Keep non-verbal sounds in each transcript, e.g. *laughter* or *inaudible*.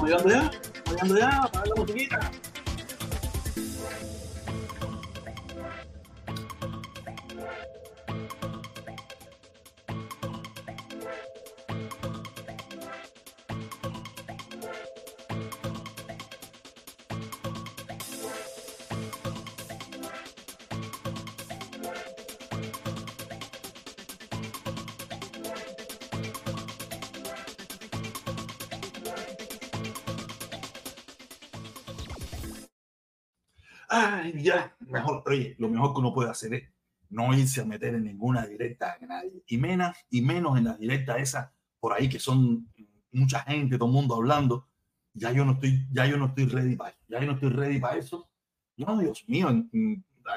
Voy ya, voy ya, para la musiquita. Ay, ya, mejor, oye, lo mejor que uno puede hacer es no irse a meter en ninguna directa de nadie, y menos, y menos en la directa esa por ahí que son mucha gente, todo el mundo hablando. Ya yo no estoy, ya yo no estoy ready para eso, ya yo no estoy ready para eso. No, Dios mío,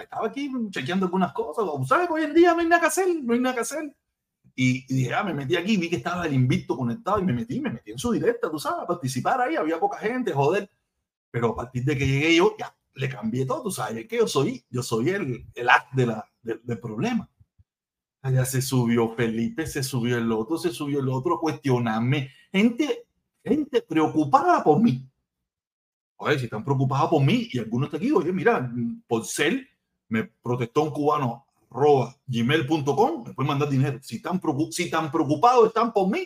estaba aquí chequeando algunas cosas, ¿sabes? Hoy en día no hay nada que hacer, no hay nada que hacer. Y, dije, ah, me metí aquí, vi que estaba el invicto conectado y me metí, me metí en su directa, tú sabes, a participar ahí, había poca gente, joder. Pero a partir de que llegué yo, ya le cambié todo, sabes que yo soy, yo soy el, el act de la, del problema. Allá se subió Felipe, se subió el otro, se subió el otro, cuestionarme. Gente, gente preocupada por mí. Oye, si están preocupados por mí y algunos están aquí, oye, mira, por ser, me protestó un cubano, arroba gmail.com, me pueden mandar dinero. Si están, si tan preocupados están por mí,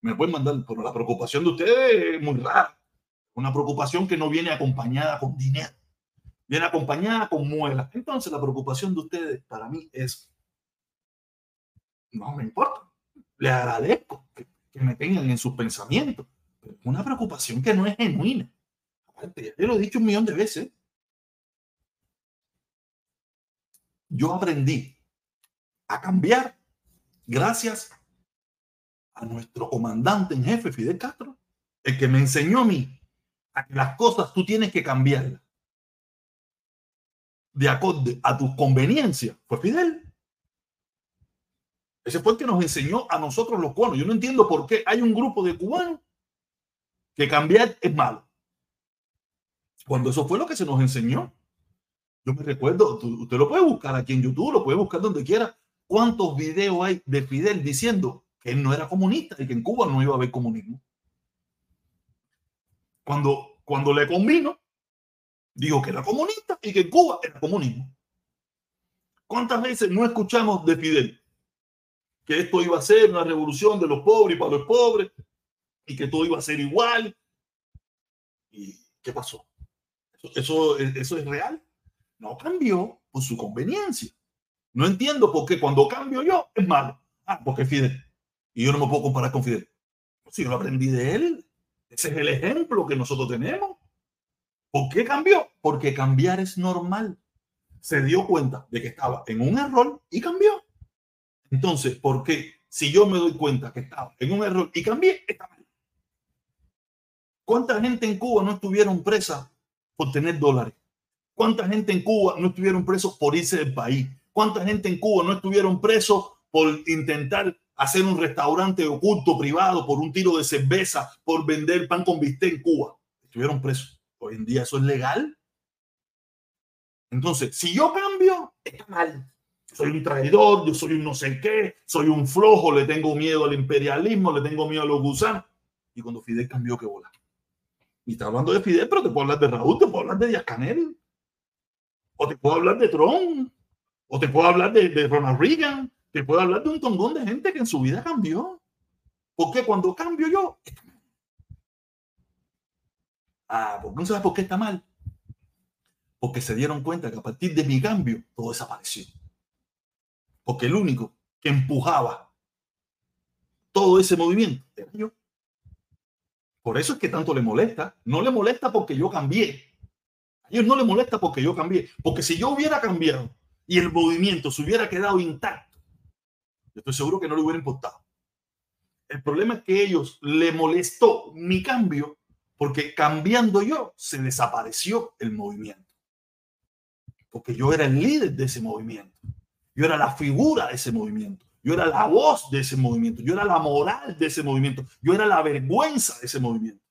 me pueden mandar, pero la preocupación de ustedes es muy rara. Una preocupación que no viene acompañada con dinero viene acompañada con muelas. Entonces la preocupación de ustedes para mí es, no me importa, le agradezco que, me tengan en sus pensamientos, una preocupación que no es genuina. Aparte, ya lo he dicho un millón de veces. Yo aprendí a cambiar gracias a nuestro comandante en jefe, Fidel Castro, el que me enseñó a mí a que las cosas tú tienes que cambiarlas de acorde a tu conveniencia fue Fidel. Ese fue el que nos enseñó a nosotros los cubanos. Yo no entiendo por qué hay un grupo de cubanos que cambiar es malo. Cuando eso fue lo que se nos enseñó. Yo me recuerdo, usted lo puede buscar aquí en YouTube, lo puede buscar donde quiera. ¿Cuántos videos hay de Fidel diciendo que él no era comunista y que en Cuba no iba a haber comunismo? Cuando, cuando le convino, dijo que era comunista y que Cuba era comunismo. ¿Cuántas veces no escuchamos de Fidel que esto iba a ser una revolución de los pobres y para los pobres y que todo iba a ser igual? ¿Y qué pasó? ¿Eso, eso, es real? No cambió por su conveniencia. No entiendo por qué cuando cambio yo es malo. Ah, porque Fidel. Y yo no me puedo comparar con Fidel. Si yo lo aprendí de él, ese es el ejemplo que nosotros tenemos. ¿Por qué cambió? Porque cambiar es normal. Se dio cuenta de que estaba en un error y cambió. Entonces, ¿por qué? Si yo me doy cuenta que estaba en un error y cambié, está mal. ¿Cuánta gente en Cuba no estuvieron presa por tener dólares? ¿Cuánta gente en Cuba no estuvieron presos por irse del país? ¿Cuánta gente en Cuba no estuvieron presos por intentar hacer un restaurante oculto privado, por un tiro de cerveza, por vender pan con bistec en Cuba? Estuvieron presos. Hoy en día eso es legal. Entonces, si yo cambio, está mal. Soy un traidor, yo soy un no sé qué, soy un flojo, le tengo miedo al imperialismo, le tengo miedo a los gusanos. Y cuando Fidel cambió, que bola. Y está hablando de Fidel, pero te puedo hablar de Raúl, te puedo hablar de Díaz Canel, o te puedo hablar de Trump, o te puedo hablar de, de Ronald Reagan, te puedo hablar de un tongón de gente que en su vida cambió. Porque cuando cambio yo, Ah, porque no sabes por qué está mal. Porque se dieron cuenta que a partir de mi cambio todo desapareció. Porque el único que empujaba todo ese movimiento era yo. Por eso es que tanto le molesta. No le molesta porque yo cambié. A ellos no le molesta porque yo cambié. Porque si yo hubiera cambiado y el movimiento se hubiera quedado intacto, yo estoy seguro que no le hubiera importado. El problema es que a ellos le molestó mi cambio porque cambiando yo, se desapareció el movimiento. Porque yo era el líder de ese movimiento. Yo era la figura de ese movimiento. Yo era la voz de ese movimiento. Yo era la moral de ese movimiento. Yo era la vergüenza de ese movimiento.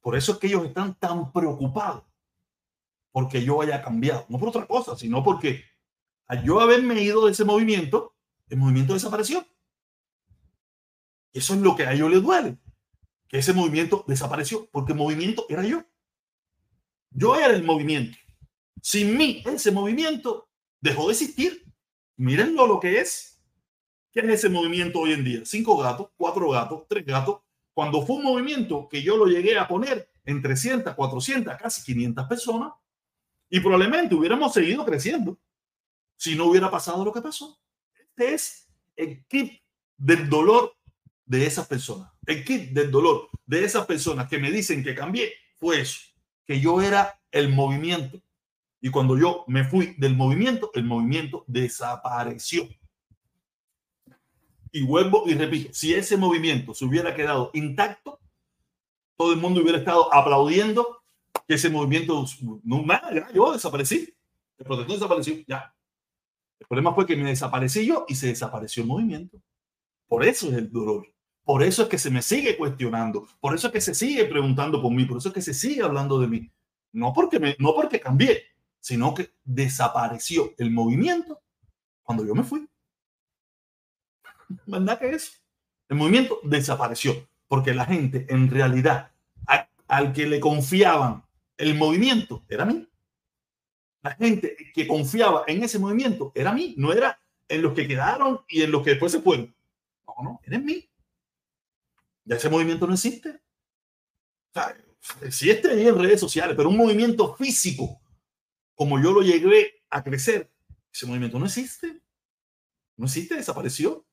Por eso es que ellos están tan preocupados porque yo haya cambiado. No por otra cosa, sino porque al yo haberme ido de ese movimiento, el movimiento desapareció. Eso es lo que a ellos les duele que ese movimiento desapareció, porque el movimiento era yo. Yo era el movimiento. Sin mí, ese movimiento dejó de existir. Mírenlo lo que es. ¿Qué es ese movimiento hoy en día? Cinco gatos, cuatro gatos, tres gatos. Cuando fue un movimiento que yo lo llegué a poner en 300, 400, casi 500 personas, y probablemente hubiéramos seguido creciendo si no hubiera pasado lo que pasó. Este es el kit del dolor de esas personas. El kit del dolor de esas personas que me dicen que cambié fue eso, que yo era el movimiento. Y cuando yo me fui del movimiento, el movimiento desapareció. Y vuelvo y repito, si ese movimiento se hubiera quedado intacto, todo el mundo hubiera estado aplaudiendo que ese movimiento, no, nada, yo desaparecí. El protector desapareció, ya. El problema fue que me desaparecí yo y se desapareció el movimiento. Por eso es el dolor. Por eso es que se me sigue cuestionando. Por eso es que se sigue preguntando por mí. Por eso es que se sigue hablando de mí. No porque, me, no porque cambié, sino que desapareció el movimiento cuando yo me fui. *laughs* ¿Verdad que es? El movimiento desapareció porque la gente en realidad al que le confiaban el movimiento era mí. La gente que confiaba en ese movimiento era mí, no era en los que quedaron y en los que después se fueron. No, no, era en mí. Ya ese movimiento no existe. O sea, existe en redes sociales, pero un movimiento físico, como yo lo llegué a crecer, ese movimiento no existe. No existe, desapareció.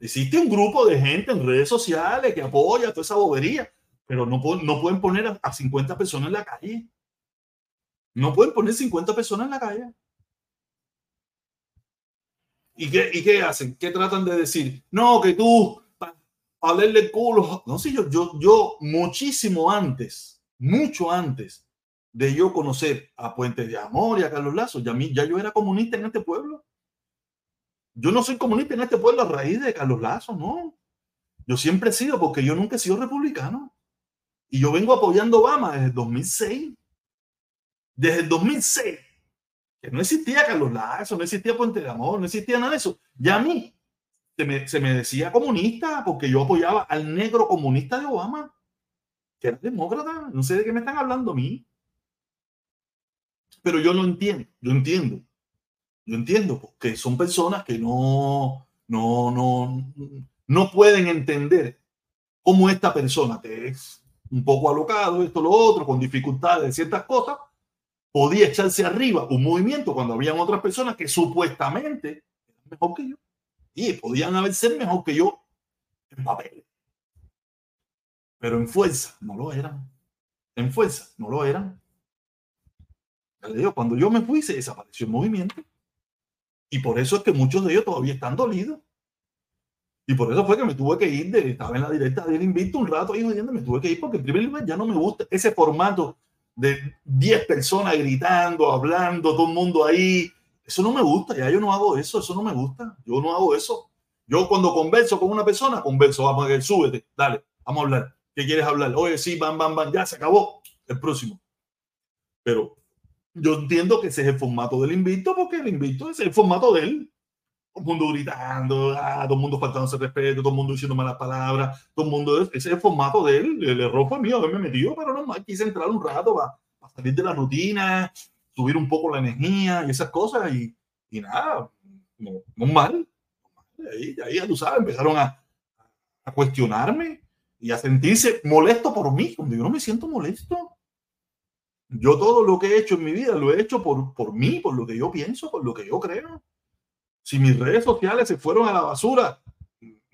Existe un grupo de gente en redes sociales que apoya toda esa bobería, pero no, no pueden poner a, 50 personas en la calle. No pueden poner 50 personas en la calle. ¿Y qué, ¿Y qué hacen? ¿Qué tratan de decir? No, que tú hablarle el culo. No, sí, yo, yo, yo muchísimo antes, mucho antes de yo conocer a Puente de Amor y a Carlos Lazo, ya, mí, ya yo era comunista en este pueblo. Yo no soy comunista en este pueblo a raíz de Carlos Lazo, no. Yo siempre he sido, porque yo nunca he sido republicano. Y yo vengo apoyando Obama desde el 2006. Desde el 2006. Que no existía Carlos Lazo, no existía Puente de Amor, no existía nada de eso. Ya a mí se me, se me decía comunista porque yo apoyaba al negro comunista de Obama, que era demócrata. No sé de qué me están hablando a mí. Pero yo lo entiendo, yo entiendo yo entiendo, porque son personas que no, no, no, no pueden entender cómo esta persona, que es un poco alocado, esto, lo otro, con dificultades de ciertas cosas, podía echarse arriba un movimiento cuando habían otras personas que supuestamente eran mejor que yo. Y podían haber ser mejor que yo en papel. Pero en fuerza no lo eran. En fuerza no lo eran. Cuando yo me fui, se desapareció el movimiento. Y por eso es que muchos de ellos todavía están dolidos. Y por eso fue que me tuve que ir, de, estaba en la directa del invito un rato jodiendo, me tuve que ir porque en primer lugar ya no me gusta ese formato de 10 personas gritando, hablando, todo el mundo ahí. Eso no me gusta, ya yo no hago eso, eso no me gusta, yo no hago eso. Yo cuando converso con una persona, converso, vamos a ver, súbete, dale, vamos a hablar. ¿Qué quieres hablar? Oye, sí, van, van, van, ya se acabó, el próximo. Pero yo entiendo que ese es el formato del invito, porque el invito es el formato de él. Todo el mundo gritando, ah, todo el mundo faltándose respeto, todo el mundo diciendo malas palabras, todo el mundo, ese es el formato de él. El error fue mío haberme metido, pero no quise entrar un rato para, salir de la rutina, subir un poco la energía y esas cosas, y, y nada, no, no mal. Ahí, ahí, ya tú sabes, empezaron a, a cuestionarme y a sentirse molesto por mí, cuando yo no me siento molesto yo todo lo que he hecho en mi vida lo he hecho por, por mí, por lo que yo pienso, por lo que yo creo. Si mis redes sociales se fueron a la basura,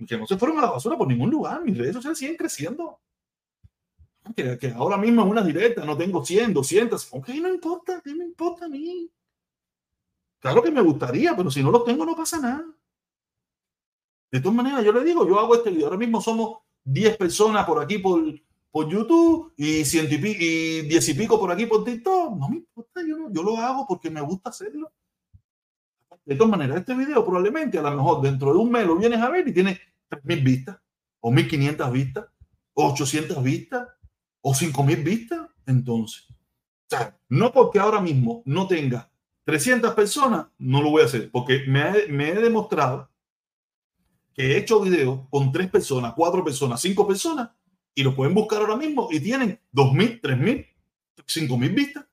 que no se fueron a la basura por ningún lugar, mis redes sociales siguen creciendo. Que, ahora mismo en una directa no tengo 100, 200, ok, no importa, ¿qué me importa a mí? Claro que me gustaría, pero si no los tengo no pasa nada. De todas maneras, yo le digo, yo hago este video, ahora mismo somos 10 personas por aquí, por, por YouTube y ciento y, diez y pico por aquí por TikTok. No me importa, yo, yo lo hago porque me gusta hacerlo. De todas maneras, este video probablemente a lo mejor dentro de un mes lo vienes a ver y tiene 3.000 vistas, o 1.500 vistas, o 800 vistas, o 5.000 vistas. Entonces, no porque ahora mismo no tenga 300 personas, no lo voy a hacer, porque me, he demostrado que he hecho videos con tres personas, cuatro personas, cinco personas, y lo pueden buscar ahora mismo y tienen 2.000, 3.000, 5.000 vistas.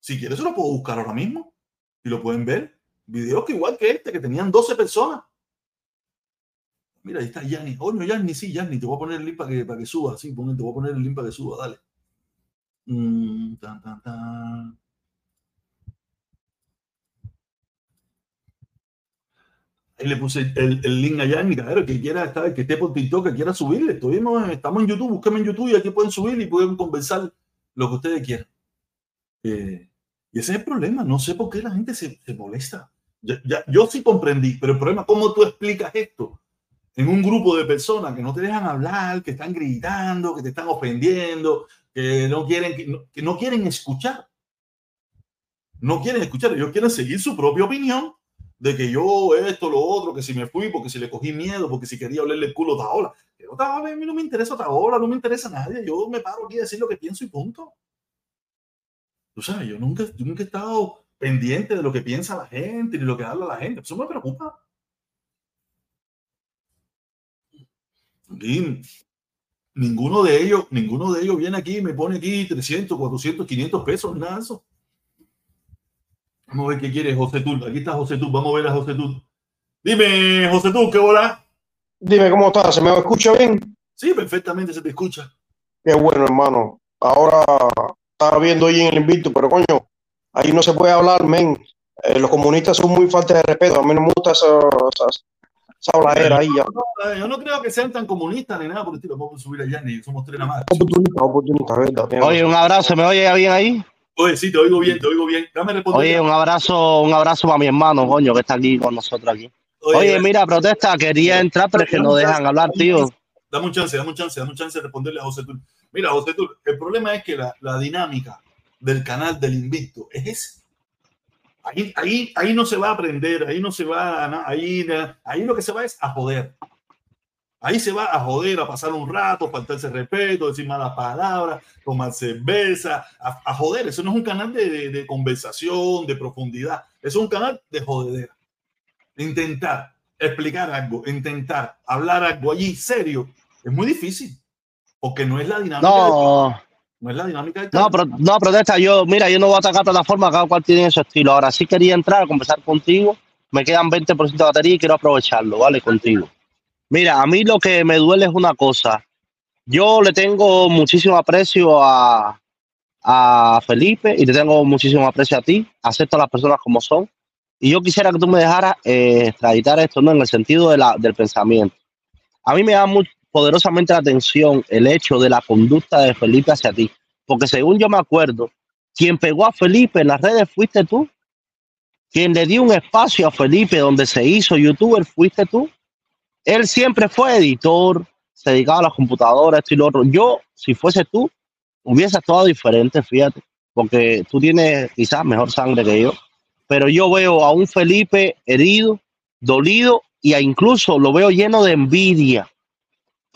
Si quieres, se lo puedo buscar ahora mismo y lo pueden ver. Videos que igual que este, que tenían 12 personas. Mira, ahí está Yanni. Oh, no, Yanni, sí, Yanni. Te voy a poner el link para que, para que suba. Sí, te voy a poner el link para que suba. Dale. Mm, tan, tan, tan. Ahí le puse el, link en mi cadero, que quiera estar, que esté por TikTok, que quiera subirle. Estuvimos, estamos en YouTube, búsquenme en YouTube y aquí pueden subir y pueden conversar lo que ustedes quieran. Eh, y ese es el problema. No sé por qué la gente se, molesta. Yo sí comprendí, pero el problema, ¿cómo tú explicas esto? En un grupo de personas que no te dejan hablar, que están gritando, que te están ofendiendo, que no quieren, que no, que no quieren escuchar. No quieren escuchar, ellos quieren seguir su propia opinión de que yo esto, lo otro, que si me fui, porque si le cogí miedo, porque si quería olerle el culo a Taola. Pero Taola, a mí no me interesa Taola, no me interesa nadie. Yo me paro aquí a decir lo que pienso y punto. Tú sabes, yo nunca, yo nunca he estado pendiente de lo que piensa la gente ni lo que habla la gente. Eso me preocupa. Y ninguno de ellos, ninguno de ellos viene aquí y me pone aquí 300, 400, 500 pesos, nada de eso. Vamos a ver qué quiere José Tú. Aquí está José Tú. Vamos a ver a José Tú. Dime, José Tú, ¿qué hola? Dime cómo estás. ¿Se me escucha bien? Sí, perfectamente se te escucha. Qué bueno, hermano. Ahora estaba viendo ahí en el invito, pero coño, ahí no se puede hablar, men. Eh, los comunistas son muy falta de respeto. A mí no me gusta esa, esa, esa habladera ahí. Ya. No, yo no creo que sean tan comunistas ni nada por el estilo. Vamos a subir allá, ni somos tres nada más. Oportunista, oportunista, ¿verdad? Tienes Oye, un abrazo, ¿me oye bien ahí? Oye, sí, te oigo bien, te oigo bien. Dame responder. Oye, un abrazo, un abrazo para mi hermano, coño, que está aquí con nosotros aquí. Oye, mira, protesta, quería entrar, pero es que no dejan hablar, tío. Dame un chance, dame un chance, dame un chance de responderle a José Tur. Mira, José Tur, el problema es que la, la dinámica del canal del Invicto es ese. Ahí, ahí, ahí no se va a aprender, ahí no se va a, na- ahí, ahí lo que se va es a joder. Ahí se va a joder, a pasar un rato, faltarse respeto, decir malas palabras, tomar cerveza, a, a joder. Eso no es un canal de, de- de conversación, de profundidad. Eso es un canal de jodedera. Intentar explicar algo, intentar hablar algo allí serio, es muy difícil. Porque no es la dinámica. No, no es la dinámica del no, pro- no, protesta, yo, mira, yo no voy a atacar plataforma, cada cual tiene su estilo. Ahora sí quería entrar a conversar contigo, me quedan 20% de batería y quiero aprovecharlo, ¿vale? Contigo. Mira, a mí lo que me duele es una cosa. Yo le tengo muchísimo aprecio a, a Felipe y le tengo muchísimo aprecio a ti. Acepto a las personas como son. Y yo quisiera que tú me dejaras eh, extraditar esto, ¿no? En el sentido de la, del pensamiento. A mí me da muy poderosamente la atención el hecho de la conducta de Felipe hacia ti. Porque según yo me acuerdo, quien pegó a Felipe en las redes fuiste tú. Quien le dio un espacio a Felipe donde se hizo youtuber fuiste tú. Él siempre fue editor, se dedicaba a las computadoras, esto y lo otro. Yo, si fuese tú, hubiese actuado diferente, fíjate, porque tú tienes quizás mejor sangre que yo, pero yo veo a un Felipe herido, dolido y a incluso lo veo lleno de envidia,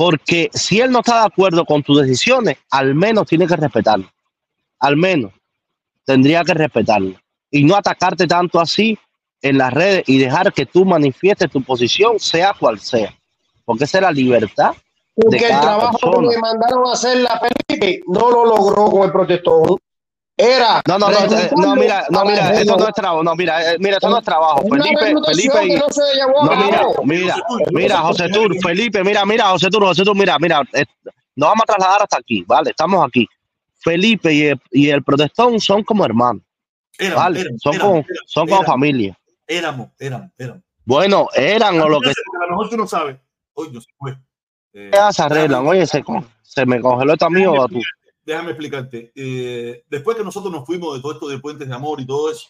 porque si él no está de acuerdo con tus decisiones, al menos tiene que respetarlo, al menos tendría que respetarlo y no atacarte tanto así en las redes y dejar que tú manifiestes tu posición, sea cual sea, porque esa es la libertad Porque de el trabajo persona. que le mandaron a hacer la Felipe no lo logró con el protestón. Era No, no, no, eh, no, mira, no, mira, el esto no es trabajo, no, mira, eh, mira, esto no es trabajo. Felipe, Felipe y, no se llevó a no, mira, mira, José Tur, mira, José Tur, Felipe, mira, mira, José Tur, José Tur, mira, mira, eh, nos vamos a trasladar hasta aquí, ¿vale? Estamos aquí. Felipe y el, y el protestón son como hermanos, Éramos, ¿vale? éramos, Son éramos, como, son como familia. éramos, éramos, éramos. Bueno, eran o lo que A lo mejor tú no sabes. Oye, no se fue. Eh, se arreglan. Oye, se, con- se me congeló esto mío o tú. Déjame explicarte. Eh, después que nosotros nos fuimos de todo esto de Puentes de Amor y todo eso,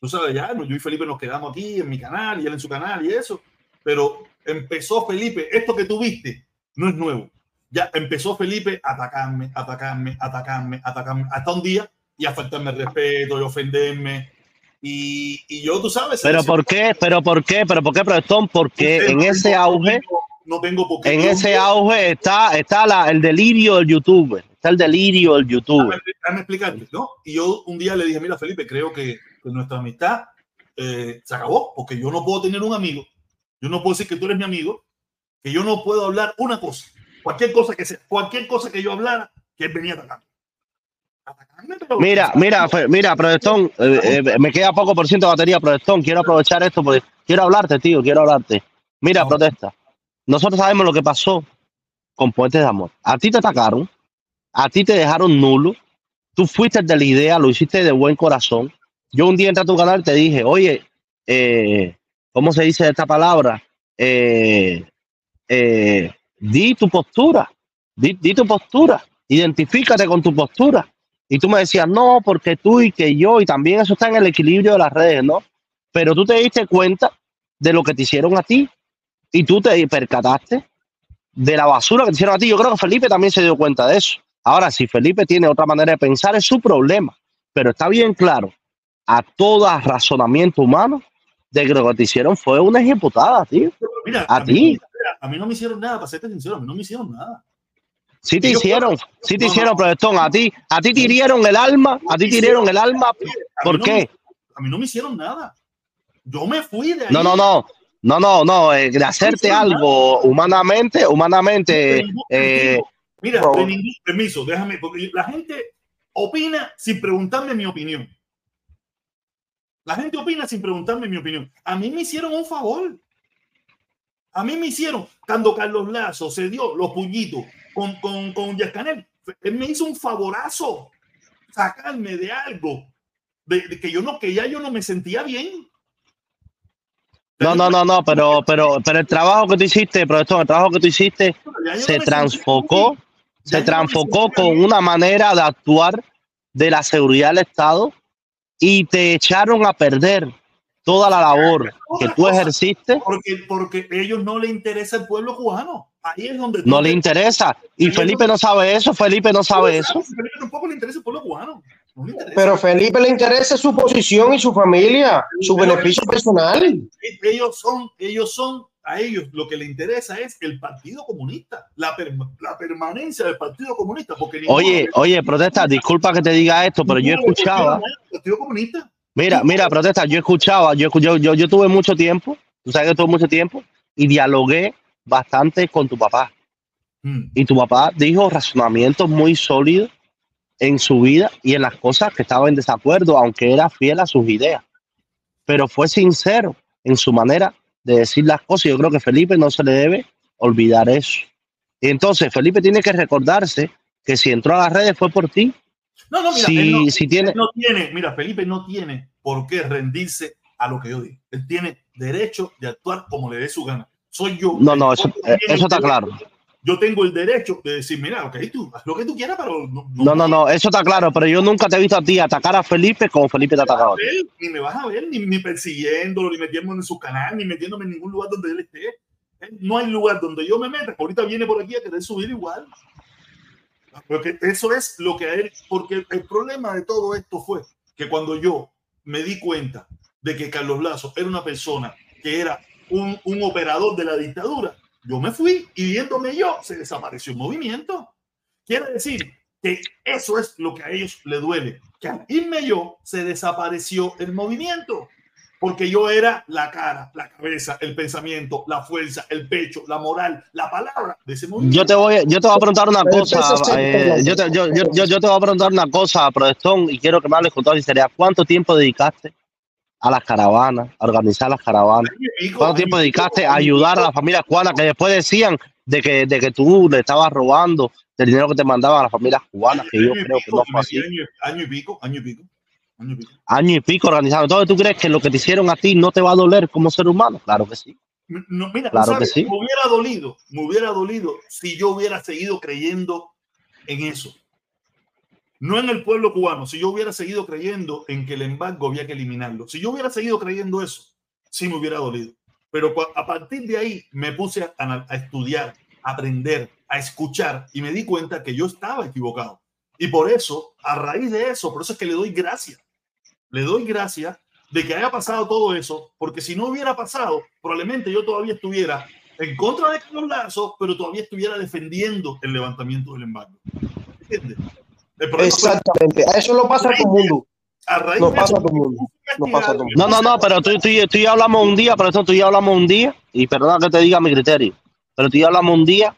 tú sabes, ya yo y Felipe nos quedamos aquí en mi canal y él en su canal y eso, pero empezó Felipe, esto que tú viste no es nuevo. Ya empezó Felipe a atacarme, atacarme, atacarme, atacarme, hasta un día y a faltarme el respeto y ofenderme. Y, y yo, tú sabes, Pero ¿por qué? ¿Pero por qué? ¿Pero por qué, protestón? Porque en ese auge, no tengo por qué. en ese auge está, está la, el delirio del youtuber. Está el delirio del youtuber. Déjame, explicarte, ¿no? Y yo un día le dije, mira, Felipe, creo que, que nuestra amistad eh, se acabó, porque yo no puedo tener un amigo, yo no puedo decir que tú eres mi amigo, que yo no puedo hablar una cosa Cualquier cosa que sea, cualquier cosa que yo hablara, que él venía atacando. Mira, mira, mira, Protestón, eh, eh, me queda poco por ciento de batería, Protestón. Quiero aprovechar esto porque quiero hablarte, tío, quiero hablarte. Mira, No. protesta. Nosotros sabemos lo que pasó con Puentes de Amor. A ti te atacaron, a ti te dejaron nulo, tú fuiste de la idea, lo hiciste de buen corazón. Yo un día entré a tu canal y te dije, oye, eh, ¿cómo se dice esta palabra? Eh, eh, di tu postura, di, di tu postura, identifícate con tu postura. Y tú me decías, no, porque tú y que yo, y también eso está en el equilibrio de las redes, ¿no? Pero tú te diste cuenta de lo que te hicieron a ti y tú te percataste de la basura que te hicieron a ti. Yo creo que Felipe también se dio cuenta de eso. Ahora, si Felipe tiene otra manera de pensar, es su problema. Pero está bien claro, a todo razonamiento humano, de que lo que te hicieron fue una ejecutada, tío. Mira, a ti. no- a mí no me hicieron nada, para serte sincero, a mí no me hicieron nada. Sí te hicieron, sí te No, hicieron, no. protestón. A ti, a ti te hirieron el alma, a ti te hirieron el alma. ¿Por no qué? a mí no me hicieron nada. Yo me fui de ahí. No, no, no. No, no, no. eh, de hacerte algo humanamente, humanamente. eh, Mira, de ningún permiso, déjame, porque la gente opina sin preguntarme mi opinión. La gente opina sin preguntarme mi opinión. A mí me hicieron un favor. A mí me hicieron, cuando Carlos Lazo se dio los puñitos con, con, con Yascanel, él me hizo un favorazo, sacarme de algo, de, de que yo no, que ya yo no me sentía bien. no, no, no, no, pero, pero, pero el trabajo que tú hiciste, profesor, el trabajo que tú hiciste no se sentía transfocó, se transfocó con una manera de actuar de la seguridad del Estado y te echaron a perder toda la labor que tú ejerciste. Porque, porque a ellos no le interesa el pueblo cubano. Ahí es donde No le interesa. Y Felipe no sabe eso, Felipe no sabe eso. Felipe tampoco le interesa el pueblo cubano. No. Pero Felipe le interesa su posición y su familia, su beneficio personal. ellos son, ellos son, a ellos lo que le interesa es el Partido Comunista, la, perma- la permanencia del Partido Comunista. Porque Oye, oye, protesta, disculpa que te diga esto, pero yo escuchaba. Partido Comunista. Mira, mira, protesta, yo escuchaba, yo, yo, yo, yo tuve mucho tiempo, tú sabes que tuve mucho tiempo, y dialogué bastante con tu papá. Mm. Y tu papá dijo razonamientos muy sólidos en su vida y en las cosas que estaba en desacuerdo, aunque era fiel a sus ideas. Pero fue sincero en su manera de decir las cosas. Yo creo que Felipe no se le debe olvidar eso. Y entonces Felipe tiene que recordarse que si entró a las redes fue por ti. No, no, mira, Si- no, si tiene- no tiene, mira, Felipe no tiene por qué rendirse a lo que yo digo. Él tiene derecho de actuar como le dé su gana. Soy yo. No, no, eso, también eso está claro. Yo tengo el derecho de decir, mira, ok, tú haz lo que tú quieras, pero no, No, no, no, eso está claro, pero yo nunca te he visto a ti atacar a Felipe como Felipe te ha atacado. ver, ni me vas a ver, ni, ni persiguiéndolo, ni metiéndome en su canal, ni metiéndome en ningún lugar donde él esté. Él- No hay lugar donde yo me meta. Ahorita viene por aquí a querer subir igual. Porque eso es lo que a él, porque el problema de todo esto fue que cuando yo me di cuenta de que Carlos Lazo era una persona que era un, un operador de la dictadura, yo me fui y viéndome yo, se desapareció el movimiento. Quiere decir que eso es lo que a ellos le duele, que al irme yo se desapareció el movimiento, porque yo era la cara, la cabeza, el pensamiento, la fuerza, el pecho, la moral, la palabra de ese movimiento. Yo te voy, yo te voy a preguntar una cosa, eh, yo, te, yo, yo, yo- yo te voy a preguntar una cosa, Protestón, y quiero que me hables con toda sinceridad. ¿Cuánto tiempo dedicaste a las caravanas, a organizar las caravanas? ¿Cuánto tiempo dedicaste a ayudar a la familia cubana que después decían de que, de que tú le estabas robando del dinero que te mandaban a las familias cubanas, que yo año y creo que pico, no fue así? Año, y pico, año y pico, año y pico. Año y pico organizando. Entonces, ¿tú crees que lo que te hicieron a ti no te va a doler como ser humano? Claro que sí. No, mira, Claro ¿sabes? que sí. me hubiera dolido, me hubiera dolido si yo hubiera seguido creyendo en eso. No en el pueblo cubano, si yo hubiera seguido creyendo en que el embargo había que eliminarlo. Si yo hubiera seguido creyendo eso, sí me hubiera dolido. Pero a partir de ahí me puse a estudiar, a aprender, a escuchar y me di cuenta que yo estaba equivocado. Y por eso, a raíz de eso, por eso es que le doy gracias. Le doy gracias de que haya pasado todo eso, porque si no hubiera pasado, probablemente yo todavía estuviera en contra de Carlos Lazo, pero todavía estuviera defendiendo el levantamiento del embargo. ¿Entiendes? Fue Exactamente. Eso lo pasa a todo el mundo. a raíz No de pasa a todo el mundo. No pasa a todo el mundo. No, no, no, pero tú, tú, tú y yo hablamos un día, pero eso tú y yo hablamos un día, y perdona que te diga mi criterio, pero tú y yo hablamos un día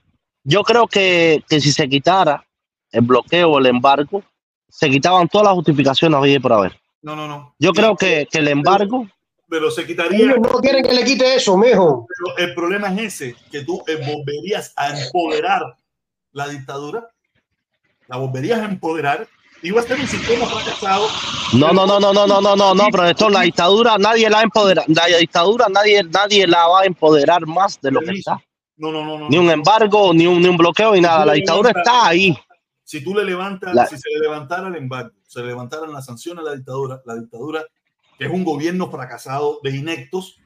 yo creo que, que si se quitara el bloqueo o el embargo, se quitaban todas las justificaciones hoy por haber. No, no, no. Yo creo que, que el embargo, Pero se quitaría. Ellos no quieren que le quite eso, mijo. Pero el problema es ese, que tú eh, volverías a empoderar la dictadura, la volverías a empoderar, iba a ser un sistema fracasado. no, no, no, no, no, no, no, no, no, profesor, la dictadura nadie la empodera, la dictadura nadie, nadie la va a empoderar más de lo que está. No, no, no, no. Ni un embargo, ni un, ni un bloqueo, ni nada. La dictadura está ahí. Si tú le levantas, La- si se le levantara el embargo, se le levantaran las sanciones a la dictadura, la dictadura, que es un gobierno fracasado de inectos,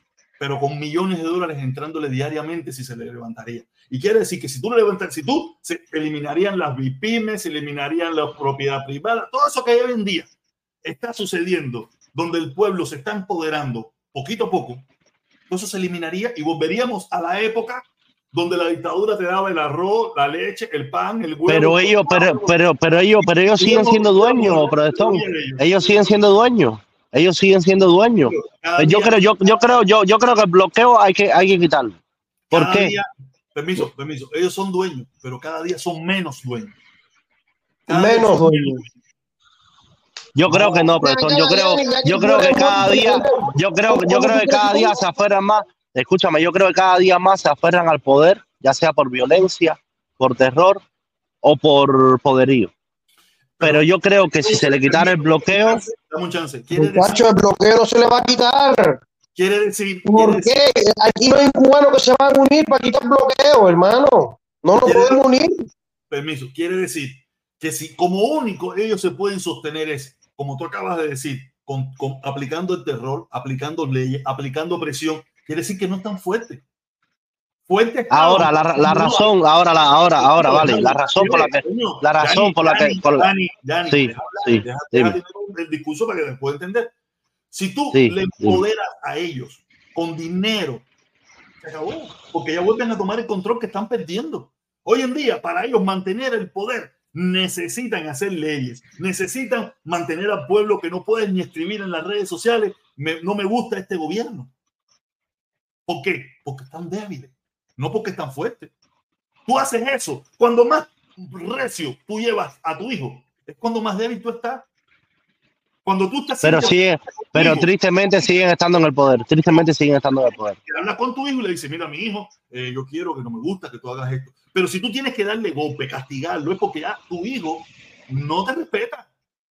pero con millones de dólares entrándole diariamente, si se le levantaría. Y quiere decir que si tú le levantas, si tú se eliminarían las VIPIMES, se eliminarían la propiedad privada, todo eso que hoy en día está sucediendo, donde el pueblo se está empoderando poquito a poco, todo eso se eliminaría y volveríamos a la época donde la dictadura te daba el arroz, la leche, el pan, el huevo. Pero ellos, pero, pero, pero ellos, pero ellos siguen siendo dueños, profesor. Ellos siguen siendo dueños. Ellos siguen siendo dueños. Yo creo, yo, yo creo, yo, yo creo que el bloqueo hay que, hay que quitarlo. ¿Por qué? Permiso, permiso. Ellos son dueños, pero cada día son menos dueños. Cada Menos dueños. Yo creo que no, profesor. Yo creo, yo creo que cada día, yo creo, yo creo que cada día se aferran más. Escúchame, yo creo que cada día más se aferran al poder, ya sea por violencia, por terror o por poderío. Pero yo creo que si se le quitara el bloqueo, Dame un chance. Quiere decir, Muchacho, el bloqueo no se le va a quitar. Quiere decir, quiere ¿Por decir- qué? Aquí no hay cubanos que se van a unir para quitar bloqueo, hermano. No nos podemos unir. permiso, quiere decir que si como único ellos se pueden sostener es, como tú acabas de decir, con, con- aplicando el terror, aplicando leyes, aplicando presión, quiere decir que no están fuertes. Fuertes. ahora la, la razón, ahora la, ahora, ahora, vale, la razón por la que, la razón por la que- por la- Dani, Dani, Sí, sí, deja tener el discurso para que les pueda entender. Si tú Sí, le empoderas a ellos con dinero, se acabó, porque ya vuelven a tomar el control que están perdiendo. Hoy en día, para ellos mantener el poder, necesitan hacer leyes, necesitan mantener al pueblo que no pueden ni escribir en las redes sociales, "Me- no me gusta este gobierno. ¿Por qué? Porque están débiles, no porque están fuertes. Tú haces eso. Cuando más recio tú llevas a tu hijo, es cuando más débil tú estás. Cuando tú estás pero sigue, pero tristemente siguen estando en el poder, tristemente siguen estando en el poder. que hablas con tu hijo y le dices, mira, mi hijo, eh, yo quiero que no me gusta que tú hagas esto. Pero si tú tienes que darle golpe, castigarlo, es porque ya tu hijo no te respeta.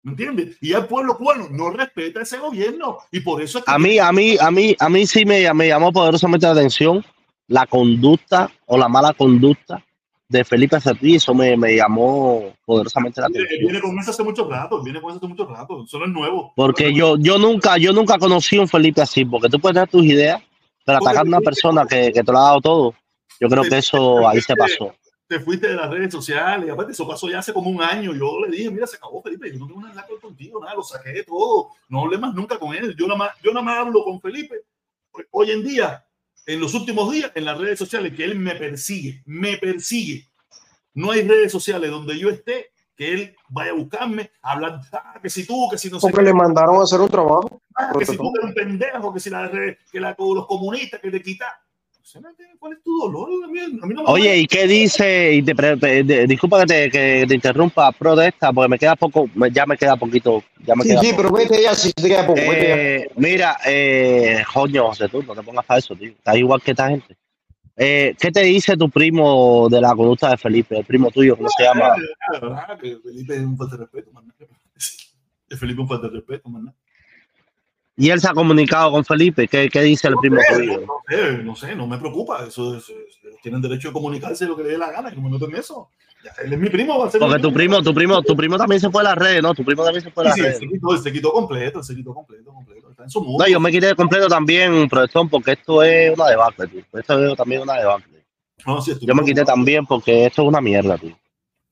¿Me entiendes? Y el pueblo cubano no respeta ese gobierno. Y por eso es que A mí, a mí, a mí, a mí sí me, me llamó poderosamente la atención la conducta o la mala conducta de Felipe Cepí, eso me, me llamó poderosamente la atención. viene con eso hace mucho rato, viene con eso hace mucho rato. Eso no es nuevo. Porque yo, yo nunca, yo nunca conocí a un Felipe así, porque tú puedes tener tus ideas, pero atacar a una persona que, que te lo ha dado todo, yo creo que eso ahí se pasó. te fuiste de las redes sociales, y aparte eso pasó ya hace como un año, yo le dije, mira, se acabó Felipe, yo no tengo nada contigo, nada, lo saqué de todo, no hablé más nunca con él, yo nada más, yo nada más hablo con Felipe, hoy en día, en los últimos días, en las redes sociales, que él me persigue, me persigue, no hay redes sociales donde yo esté, que él vaya a buscarme, a hablar, ah, que si tú, que si no sé Porque qué, le mandaron a hacer un trabajo. ah, que si tú eres un pendejo, que si la red, que la, los comunistas, que te ¿cuál es tu dolor? A mí, a mí no me Oye, ¿y qué dice? Y te disculpa que te, que te interrumpa, pro de esta, porque me queda poco, me- ya me queda poquito, ya me Sí, queda sí, poco. pero vete ya, si te queda poco. Eh, mira, eh, coño, José, tú no te pongas para eso, tío. Estás igual que esta gente. Eh, ¿Qué te dice tu primo de la conducta de Felipe? El primo tuyo, ¿cómo se llama? La verdad que Felipe es un de respeto, man. *laughs* Es Felipe un falta de respeto, man. Y él se ha comunicado con Felipe. ¿Qué, qué dice el primo No sé, no sé, no sé, no me preocupa. Eso, es- es- tienen derecho a comunicarse lo que le dé la gana, que no me meto en eso. Ya, él es mi primo, va a ser Porque tu primo, tu primo, tu primo también se fue a las redes, ¿no? Tu primo también se fue a Sí, las sí, redes. se quitó, se quitó completo, se quitó completo, completo. Está en su mundo. No, yo me quité completo también, profesor, porque esto es una debacle, tío. Esto es también una debacle. No, sí, Yo me quité también porque esto es una mierda, tío.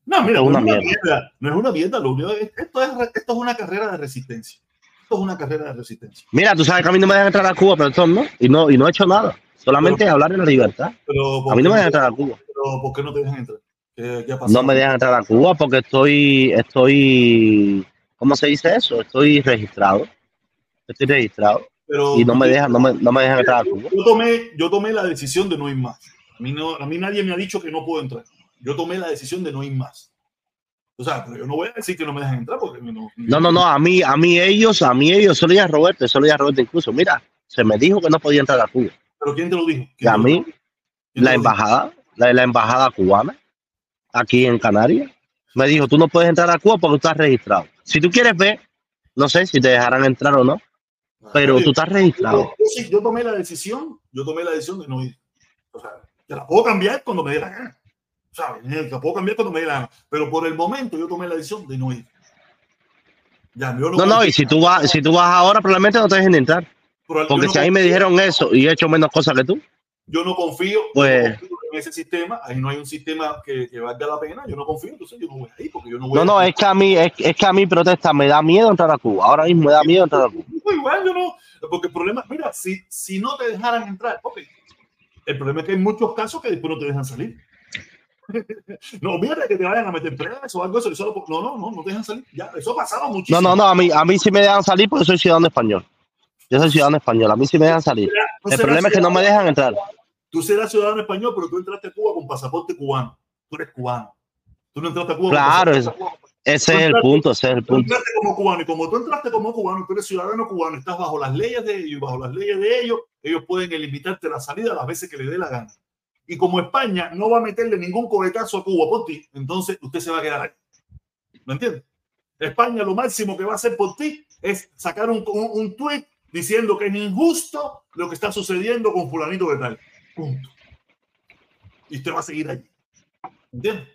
No, mira, no una es una mierda. mierda. No es una mierda, lo único es- esto, es, esto es una carrera de resistencia. Esto es una carrera de resistencia. Mira, tú sabes que a mí no me dejan entrar a Cuba, profesor, ¿no? Y no, y no he hecho nada. Solamente hablar en la libertad. Pero, ¿por A mí no me dejan entrar a Cuba. pero ¿por qué no te dejan entrar? ¿Qué, qué ha? No me dejan entrar a Cuba porque estoy, estoy, ¿cómo se dice eso? Estoy registrado. Estoy registrado Pero, y no me dejan, no me, no me dejan entrar a Cuba. yo tomé, yo tomé la decisión de no ir más. A mí, no, a mí nadie me ha dicho que no puedo entrar. yo tomé la decisión de no ir más. O sea, pero yo no voy a decir que no me dejan entrar porque no. No, no, no, a mí, a mí ellos, a mí ellos, solo ya Roberto, solo ya Roberto incluso, mira, se me dijo que no podía entrar a Cuba. ¿Pero quién te lo dijo? Y ¿Quién a mí, la embajada, la, la embajada cubana, aquí en Canarias, me dijo, tú no puedes entrar a Cuba porque tú estás registrado. Si tú quieres ver, no sé si te dejarán entrar o no, pero tú estás registrado. Yo, yo sí, yo tomé la decisión, yo tomé la decisión de no ir. O sea, te la puedo cambiar cuando me dé la gana. ¿Sabes? La puedo cambiar cuando me dé la gana. Pero por el momento yo tomé la decisión de no ir. Ya, No, no, y si tú vas, si tú vas ahora, probablemente no te dejen entrar. Porque no si a mí me dijeron eso y he hecho menos cosas que tú, Yo no confío, Pues- no confío en ese sistema. Ahí no hay un sistema que, que valga la pena. Yo no confío, entonces yo no voy ahí porque yo no voy no, a- no, es que a mí, es, es que a mí protesta, me da miedo entrar a Cuba. Ahora mismo me da miedo entrar a Cuba. Igual yo no, porque el problema, mira, si, si no te dejaran entrar, ok, el problema es que hay muchos casos que después no te dejan salir. *laughs* no, olvídate que te vayan a meter preso o algo eso, no, no, no, no te dejan salir, ya, eso ha pasado No, muchísimo. no, no, a mí, a mí sí me dejan salir porque soy ciudadano español. Yo soy ciudadano español, a mí sí me dejan salir. Tú El serás problema es que no me dejan entrar. Tú serás ciudadano español, pero tú entraste a Cuba con pasaporte cubano. Tú eres cubano. Tú no entraste a Cuba Claro, con pasaporte cubano. Ese es el punto, ese es el Tú punto. entraste como cubano y como tú entraste como cubano, tú eres ciudadano cubano, estás bajo las leyes de ellos y bajo las leyes de ellos, ellos pueden limitarte la salida las veces que le dé la gana. Y como España no va a meterle ningún cohetazo a Cuba por ti, entonces usted se va a quedar ahí. ¿Me entiendes? España lo máximo que va a hacer por ti es sacar un, un, un tuit diciendo que es injusto lo que está sucediendo con fulanito de tal. Punto. Y usted va a seguir allí. ¿Entiendes?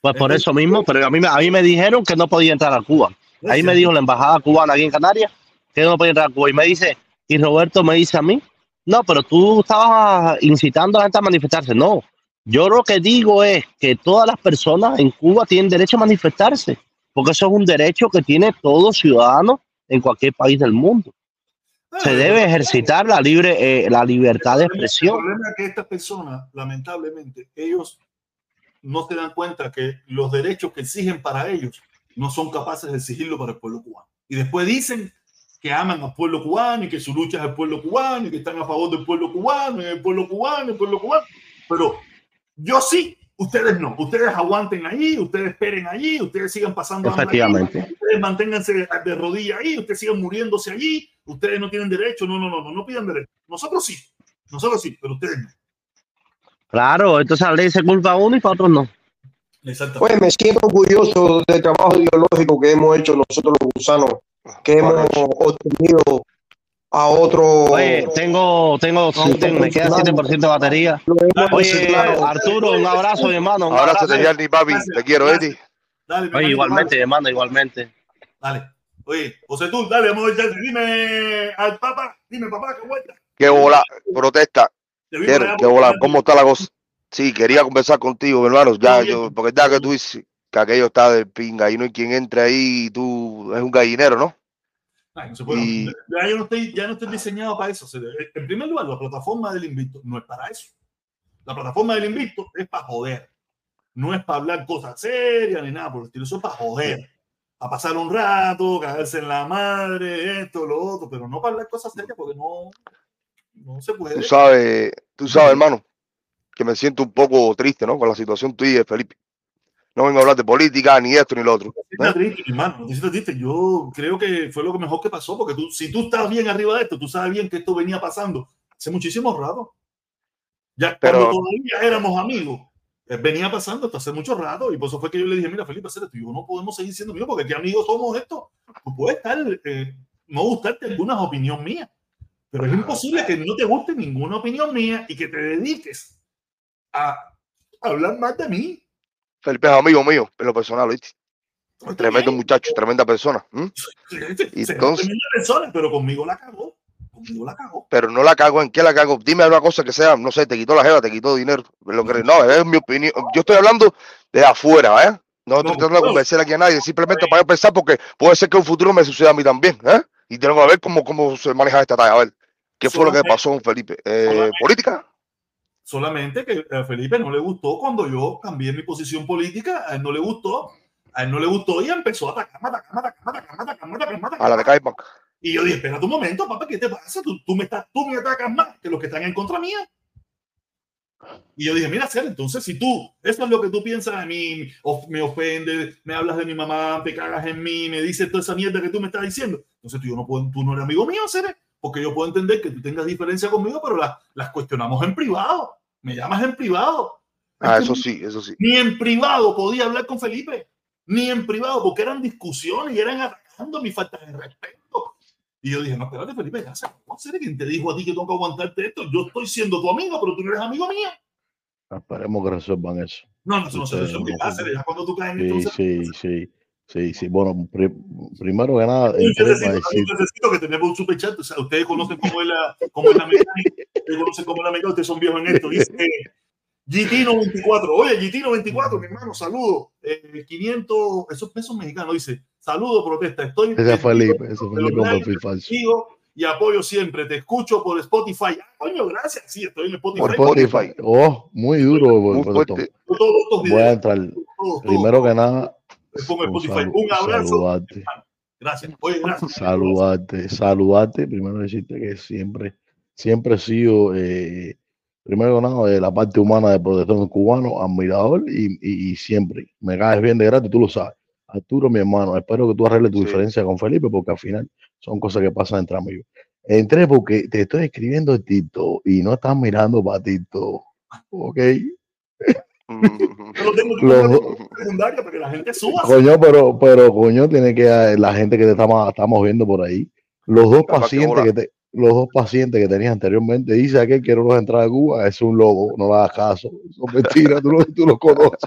Pues por eso mismo, pero a mí, a mí me dijeron que no podía entrar a Cuba. Ahí me dijo la embajada cubana aquí en Canarias que no podía entrar a Cuba. Y me dice, y Roberto me dice a mí, no, pero tú estabas incitando a la gente a manifestarse. No, yo lo que digo es que todas las personas en Cuba tienen derecho a manifestarse, porque eso es un derecho que tiene todo ciudadano en cualquier país del mundo. Se debe ejercitar la libre, eh, la libertad de El expresión. problema es que estas personas, lamentablemente, ellos no se dan cuenta que los derechos que exigen para ellos no son capaces de exigirlo para el pueblo cubano. Y después dicen que aman al pueblo cubano y que su lucha es el pueblo cubano y que están a favor del pueblo cubano y el pueblo cubano, el pueblo cubano. Pero yo sí, ustedes no. Ustedes aguanten ahí, ustedes esperen allí, ustedes sigan pasando allí, Efectivamente. ustedes manténganse de rodillas ahí, ustedes sigan muriéndose allí, ustedes no tienen derecho, no, no, no, no, no pidan derecho. Nosotros sí, nosotros sí, pero ustedes no. Claro, entonces la ley se culpa a uno y para otros no. Exactamente. Pues me siento orgulloso del trabajo ideológico que hemos hecho nosotros los gusanos, que hemos obtenido a otro. Oye, tengo, tengo, sí, tengo- me queda 7% de batería. Oye. Arturo, un abrazo, mi hermano. Un abrazo. papi, te quiero, Eddie. Dale, mi Oye, igualmente, hermano, igualmente. Dale. Oye, José tú, dale, vamos a ver, dime al papá, dime papá, qué vuelta. Qué bola, protesta. Te vi ¿Qué, bola? ¿Cómo está la cosa? Sí, quería conversar contigo, mi hermano. Ya, yo, porque ya que tú dices que aquello está de pinga y no hay quien entre ahí y tú es un gallinero, ¿no? Ay, no se puede. Y- Ya, yo no estoy, ya no estoy diseñado para eso. En primer lugar, la plataforma del Invicto no es para eso. La plataforma del Invicto es para joder. No es para hablar cosas serias ni nada por el estilo. Eso es para joder. Para pasar un rato, caerse en la madre, esto, lo otro, pero no para hablar cosas serias porque no, no se puede. Tú sabes, tú sabes, hermano, que me siento un poco triste, ¿no? Con la situación tuya, Felipe. No vengo a hablar de política, ni esto ni lo otro. No triste, hermano, no triste. Yo creo que fue lo mejor que pasó, porque tú, si tú estás bien arriba de esto, tú sabes bien que esto venía pasando hace muchísimo rato. Ya Pero- cuando todavía éramos amigos, eh, venía pasando esto hace mucho rato, y por eso fue que yo le dije, mira, Felipe, hacer esto, yo no podemos seguir siendo amigos, porque qué amigos somos esto. Tú puedes estar, eh, no gustarte alguna opinión mía, pero es imposible que no te guste ninguna opinión mía y que te dediques a hablar más de mí. Felipe es amigo mío, en lo personal, ¿viste? Tremendo muchacho, tremenda persona. ¿m? *laughs* Y Y entonces- personas, pero conmigo la cagó. Conmigo la cagó. Pero no la cago, ¿en qué la cago? Dime una cosa que sea, no sé, te quitó la jeva, te quitó dinero. Lo que, no, es mi opinión. Yo estoy hablando de afuera, ¿eh? No estoy No, tratando de no. convencer aquí a nadie, simplemente para yo pensar, porque puede ser que un futuro me suceda a mí también, ¿eh? Y tengo que ver cómo, cómo se maneja esta talla. A ver, ¿qué fue lo que pasó con Felipe? Eh, ¿Política? Solamente que a Felipe no le gustó cuando yo cambié mi posición política. A él no le gustó. A él no le gustó y empezó a atacarme, atacarme, A la de. Caipan. Y yo dije, espérate un momento, papá, ¿qué te pasa? Tú, tú, me, estás, tú me atacas más que los que están en contra mía. Y yo dije, mira, Cere, entonces si tú, eso es lo que tú piensas de mí, me ofendes, me hablas de mi mamá, te cagas en mí, me dices toda esa mierda que tú me estás diciendo, entonces tú, yo no puedo, tú no eres amigo mío, Cere, porque yo puedo entender que tú tengas diferencia conmigo, pero las, las cuestionamos en privado. Me llamas en privado. Ah, Es eso sí, eso sí. Ni en privado podía hablar con Felipe, ni en privado, porque eran discusiones y eran atacando mi falta de respeto. Y yo dije, no, espérate, Felipe, ya sé, ¿cómo quien te dijo a ti que tengo que aguantarte esto? Yo estoy siendo tu amigo, pero tú no eres amigo mío. Esperemos que resuelvan eso. No, no, eso no se resuelve. Ya, cuando tú caes en Sí, sí, sí, sí, sí. Bueno, pri- primero que nada, para necesito, decir, necesito que tenemos un superchat. O sea, ustedes conocen cómo es la, cómo es la mecánica. Ustedes conocen cómo es la mecánica. Ustedes son viejos en esto. Dice GT94. Oye, GT94, mi hermano, saludo. Eh, 500, esos pesos mexicanos. Dice, saludo, protesta. Estoy ese es Felipe, ese Felipe con y apoyo siempre. Te escucho por Spotify. Ah, coño, gracias. Sí, estoy en Spotify. Por Spotify. Spotify. Oh, muy duro. Muy por- por- fuerte. Todos estos Voy a entrar. todos, todos, Primero que nada, pongo un Spotify. salu- Un abrazo. Gracias. Oye, gracias. saludarte, saludarte, primero decirte que siempre, siempre he sido, eh, primero que nada, de la parte humana de protección cubano, admirador y, y- y siempre me caes bien de gratis, tú lo sabes. Arturo, mi hermano, espero que tú arregles tu Sí. diferencia con Felipe, porque al final son cosas que pasan entre amigos. Entré porque te estoy escribiendo el TikTok y no estás mirando para TikTok, ¿ok? Yo tengo que Los secundaria para que la gente suba. Coño, pero, pero coño, tiene que la gente que te estamos, estamos viendo por ahí, los dos Capaz pacientes que te, los dos pacientes que tenías anteriormente, dice aquel que no los entrada a Cuba, es un logo, no le hagas caso, son mentiras, tú, lo- tú los conoces.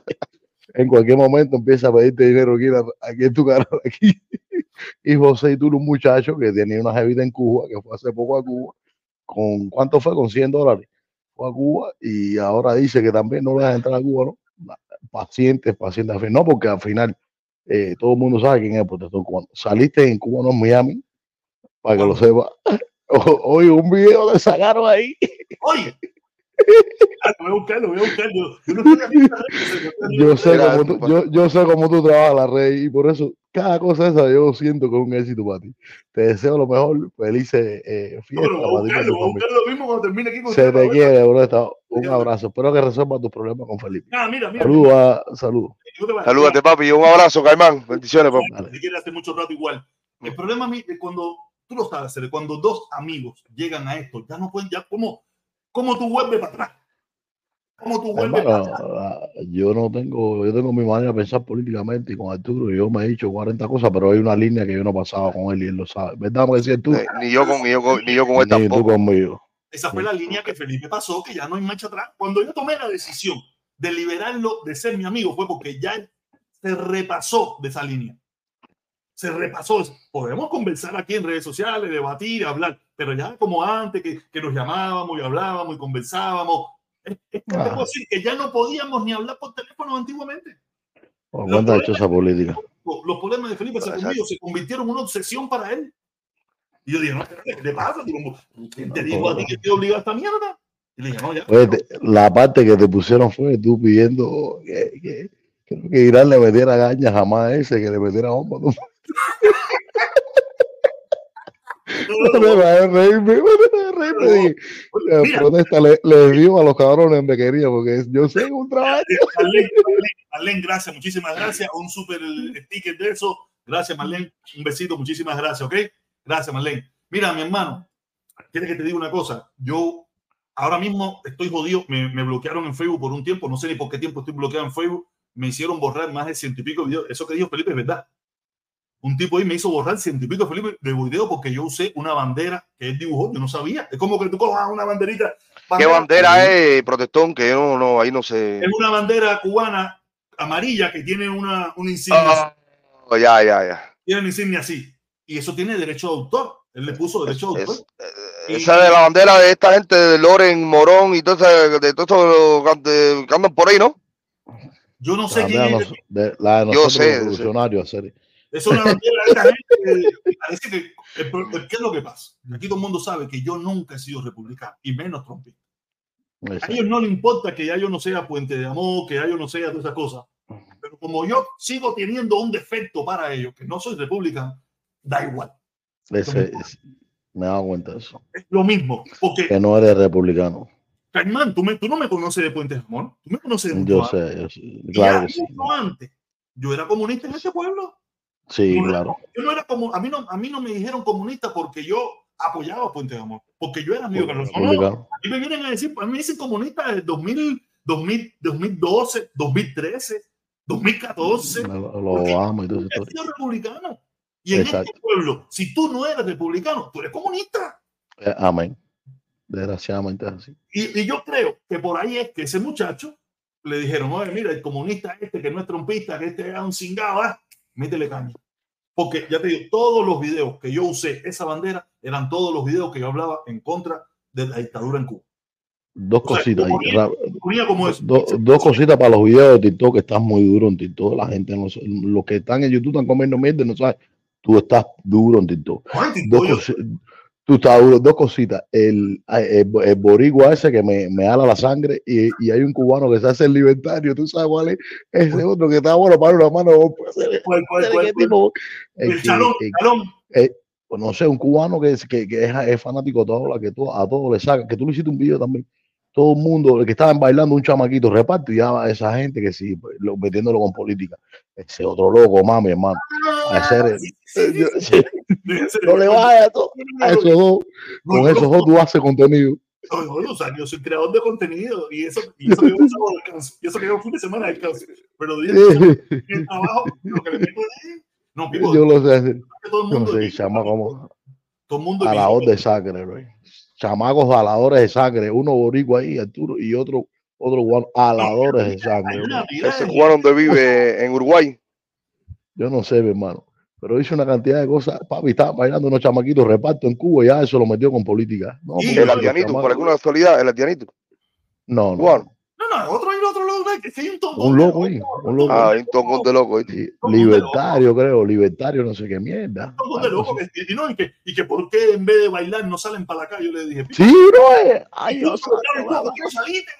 En cualquier momento empieza a pedirte dinero aquí, en- aquí en tu canal *laughs* aquí. Y José y tú, un muchacho que tenía una jevita en Cuba, que fue hace poco a Cuba, con ¿cuánto fue? Con 100 dólares. Fue a Cuba y ahora dice que también no le dejan entrar a Cuba, ¿no? pacientes, pacientes, al fin- no, porque al final eh, todo el mundo sabe quién es el protector cubano. Saliste en Cuba, no en Miami, para que lo sepa. *laughs* Oye, un video que sacaron ahí. Oye. Ah, lo voy a buscar, lo voy a buscar. Yo, no sé, *laughs* cómo tú, pa- yo, yo sé cómo tú trabajas la red y por eso cada cosa esa yo siento que es un éxito para ti. Te deseo lo mejor, felices eh, No, fiestas pero voy a voy buscar lo mismo cuando termine aquí con Se te quiere, bro. Un abrazo. Espero que resuelva tus problemas con Felipe. Ah, mira, mira. Saludos, a- saludos. Te Salúdate, papi. Un abrazo, Caimán. Bendiciones, papi. Si quiere hace mucho rato igual. El problema a mí es cuando, tú lo sabes, cuando dos amigos llegan a esto, ya no pueden, ya, ¿cómo, cómo tú vuelves para atrás? ¿Cómo tú vuelves para atrás? ah, yo no tengo, yo tengo mi manera de pensar políticamente y con Arturo yo me he dicho 40 cosas, pero hay una línea que yo no he pasado con él y él lo sabe. ¿Verdad? Me decías tú, Eh, Ni yo con, ni yo con, ni yo con él ni tú tampoco. conmigo. Esa fue la línea que Felipe pasó, que ya no hay marcha atrás. Cuando yo tomé la decisión de liberarlo de ser mi amigo, fue porque ya él se repasó de esa línea. Se repasó. Podemos conversar aquí en redes sociales, debatir, hablar, pero ya como antes, que, que nos llamábamos y hablábamos y conversábamos. Es, es Ah. decir que ya no podíamos ni hablar por teléfono antiguamente. Por cuenta de esa política. Los, los problemas de Felipe se, convirtieron en una obsesión para él. Y yo dije, no, ¿qué te pasa? Digo, ¿Quién te dijo a ti que te obliga a esta mierda? Y le dije, no, ya. Oye, te- la parte que te pusieron fue tú pidiendo que, que, Irán le metiera gaña jamás a ese, que le metiera bomba. ¿no? No, no, no, Me a reírme, me va a reírme. La protesta le, le a los cabrones en bequería, porque yo sé un trabajo. Marlene, Marlene, gracias, muchísimas gracias. Un super sticker de eso. Gracias, Marlene. Un besito, muchísimas gracias, ¿ok? Gracias, Marlene. Mira, mi hermano, ¿quieres que te diga una cosa? Yo ahora mismo estoy jodido. Me, me bloquearon en Facebook por un tiempo. No sé ni por qué tiempo estoy bloqueado en Facebook. Me hicieron borrar más de ciento y pico de videos. Eso que dijo Felipe es verdad. Un tipo ahí me hizo borrar ciento y pico Felipe de videos porque yo usé una bandera que él dibujó. Yo no sabía. Es como que tú cojas una banderita. ¿Qué bandera es, protestón? Que yo no, no, ahí no sé. Es una bandera cubana amarilla que tiene una, una insignia. Ah, ya, ya, ya. Tiene una insignia así. Y eso tiene derecho de autor. Él le puso derecho de Es- autor. eh, Y- esa de la bandera de esta gente de Loren, Morón y todo ese- de todos estos que andan por ahí, ¿no? Yo no sé La quién es. de- la de Yo sé, yo sé. Hacer. Es una de esta gente. que Parece que. el pro- ¿Qué es lo que pasa? Aquí todo el mundo sabe que yo nunca he sido republicano, y menos trompista. A ellos no les importa que ya yo no sea puente de amor, que ya yo no sea todas esas cosas. Pero como yo sigo teniendo un defecto para ellos, que no soy republicano, da igual. Ese- es- me dado cuenta de eso. Es lo mismo. Porque Que no eres republicano. Caimán, tú, me, tú no me conoces de Puente Amor, tú me conoces de Yo sé, yo sé. Y Claro ya que sí. antes. Yo era comunista en este pueblo. Sí, era- claro. Yo no era como, a mí no, a mí no me dijeron comunista porque yo apoyaba a Puente de Amor, porque yo era amigo de Republicano. a mí me vienen a decir, a mí me dicen comunista desde 2000, 2000, 2012, 2013, 2014. Lo, lo amo y todo eso. Republicano. Y en Exacto. este pueblo, si tú no eres republicano, tú eres comunista. Eh, Amén. Desgraciadamente es así. Y, y yo creo que por ahí es que ese muchacho le dijeron, oye, mira, el comunista este que no es trompista, que este es un cingado, ah, métele caña. Porque ya te digo, todos los videos que yo usé esa bandera eran todos los videos que yo hablaba en contra de la dictadura en Cuba. Dos O sea, cositas. yo ahí, ponía- ra- Ponía como eso. do- dos cositas para los videos de TikTok que están muy duros en TikTok. La gente, sabe- los que están en YouTube están comiendo mierda, no sabes. Tú estás duro en TikTok. Ay, Dos yo- cosi- tú duro. Dos cositas. El, el, el boricua ese que me, me ala la sangre y, y hay un cubano que se hace el libertario. Tú sabes cuál es ese otro que está bueno para una mano. pues, el que- chalón, el- chalón. pues no sé, un cubano que es, que, que es, es fanático de la que todo, a todos le saca, que tú le hiciste un video también. Todo el mundo, el que estaban bailando un chamaquito, reparte y ya esa gente que sí, pues, lo, metiéndolo con política. Ese otro loco, mami, hermano. A hacer- *laughs* no le vayas a, esos dos, con esos dos tú haces contenido. O sea, yo soy creador de contenido y eso, y eso que yo yo un fin de semana descanso. Pero día el trabajo, lo que le meto es. No, pico, Yo lo sé, todo el yo no mundo. sé, chama como todo el mundo. jalador vive. de sangre, bro. Chamacos jaladores de sangre, uno boricua ahí, Arturo, y otro, otro cubano, jaladores de Hay sangre. Ese de- cubano donde vive en Uruguay. Yo no sé, mi hermano. Pero hizo una cantidad de cosas. Papi, estaba bailando unos chamaquitos reparto en Cuba y ya eso lo metió con política. No, Y El los Atianito, chamacos- por alguna casualidad, el Atianito. No, no. No, no, otro y el otro loco, hay un tombón. Un loco ahí, un loco. Ah, hay un tongón de loco. ¿viste? Li- ¿Cómo de Libertario, creo. Libertario, no sé qué mierda. Un tombón de loco que- y, no, y, que, y que por qué en vez de bailar no salen para la calle. Yo le dije, Sí, no es. Ay, ¿y Dios. tú, claro, ¿por qué no saliste?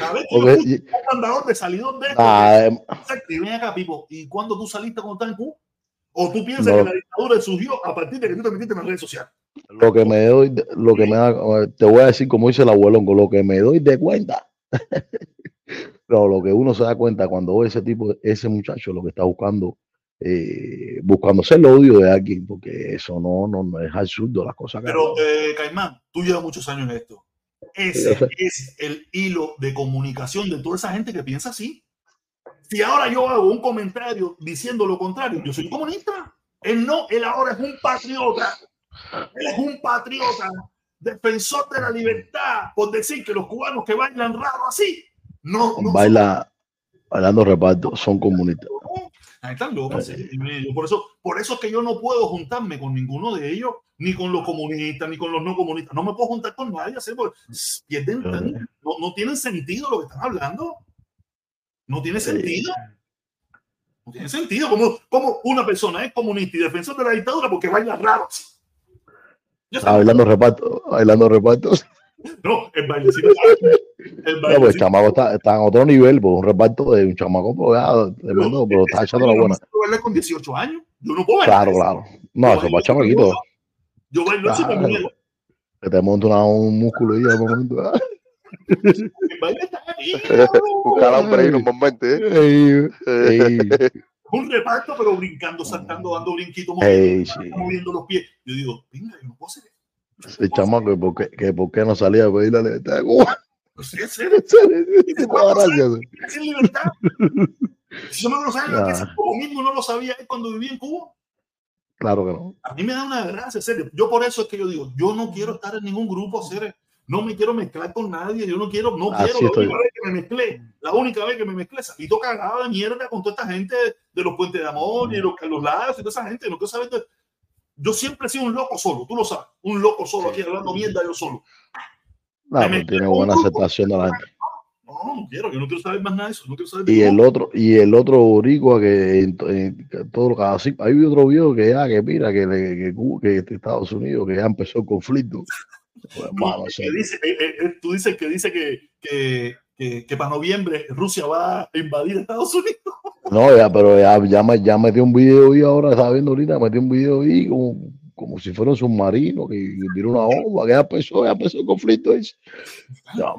A ver, tú Porque- eres un y- mandador de salidón de esto. ah, em, ven acá, Pipo, ¿y cuándo tú saliste estás en Cuba? ¿O tú piensas No. que la dictadura surgió a partir de que tú te metiste en las redes sociales? lo que me doy, lo que me da, te voy a decir como dice el abuelo, con lo que me doy de cuenta. *laughs* Pero lo que uno se da cuenta cuando ve ese tipo, ese muchacho, lo que está buscando, eh, buscando ser el odio de alguien, porque eso no, no, no es absurdo las cosas. que Pero, hacen. eh, Caimán, tú llevas muchos años en esto. Ese es el hilo de comunicación de toda esa gente que piensa así. Si ahora yo hago un comentario diciendo lo contrario, yo soy un comunista. Él no, él ahora es un patriota. Él es un patriota, defensor de la libertad, por decir que los cubanos que bailan raro así, no, no Baila, bailando reparto, son comunistas. Ahí están locos. sí. Por eso, por eso es que yo no puedo juntarme con ninguno de ellos, ni con los comunistas, ni con los no comunistas. No me puedo juntar con nadie, porque pierden no, no tienen sentido lo que están hablando. No tiene sentido. No tiene sentido. Como, como una persona es comunista y defensor de la dictadura porque baila raro. Yo Está bailando reparto, bailando reparto. No, el bailecito. El No, pues el bailecito. chamaco está, está en otro nivel, pues un reparto de un chamaco, pues ya, tremendo, pero está echando la buena. Yo bailé con 18 años. Yo no puedo bailar. Claro, claro. No, Yo eso bailo para chamaquito. Yo bailo me Claro. Que te monta una- un músculo y de momento. El baile está ahí, *laughs* Buscar hambre ahí en un momento. ¿eh? ey, ey, un reparto, pero brincando, saltando, dando brinquitos, ey, moviendo, sí. moviendo los pies. Yo digo, venga, yo no puedo hacer esto. El chamaco, que por qué, que por qué no salía a pedir la libertad de Cuba. Sí. sin *laughs* libertad. *laughs* Si yo me lo sabía, que ese como mismo no lo sabía cuando vivía en Cuba. Claro que no. A mí me da una gracia, serio. Yo por eso es que yo digo, yo no quiero estar en ningún grupo, hacer, no me quiero mezclar con nadie, yo no quiero, no Así quiero, la única vez que me mezclé, la única vez que me mezclé, salí cagada de mierda con toda esta gente de los puentes de amor y de los Carlos Lagos y toda esa gente, no quiero saber de- Yo siempre he sido un loco solo, tú lo sabes, un loco solo aquí hablando mierda yo solo. No, Me tiene buena aceptación de la gente. No, no quiero, yo no quiero saber más nada de eso, no quiero saber de Y el otro, y el otro boricua que en, en- que todo lo que así, hay otro video que ya, que mira, que, que, Estados Unidos, que ya empezó el conflicto. *laughs* Pues, dice, eh, eh, eh, tú dices que dice que, que, que, que para noviembre Rusia va a invadir Estados Unidos. *laughs* No, ya, pero ya, ya, me- ya metió un video y ahora estaba viendo ahorita, metió un video ahí con, como si fuera un submarino que tiró una bomba, que ya empezó, ya empezó el conflicto. ese. No.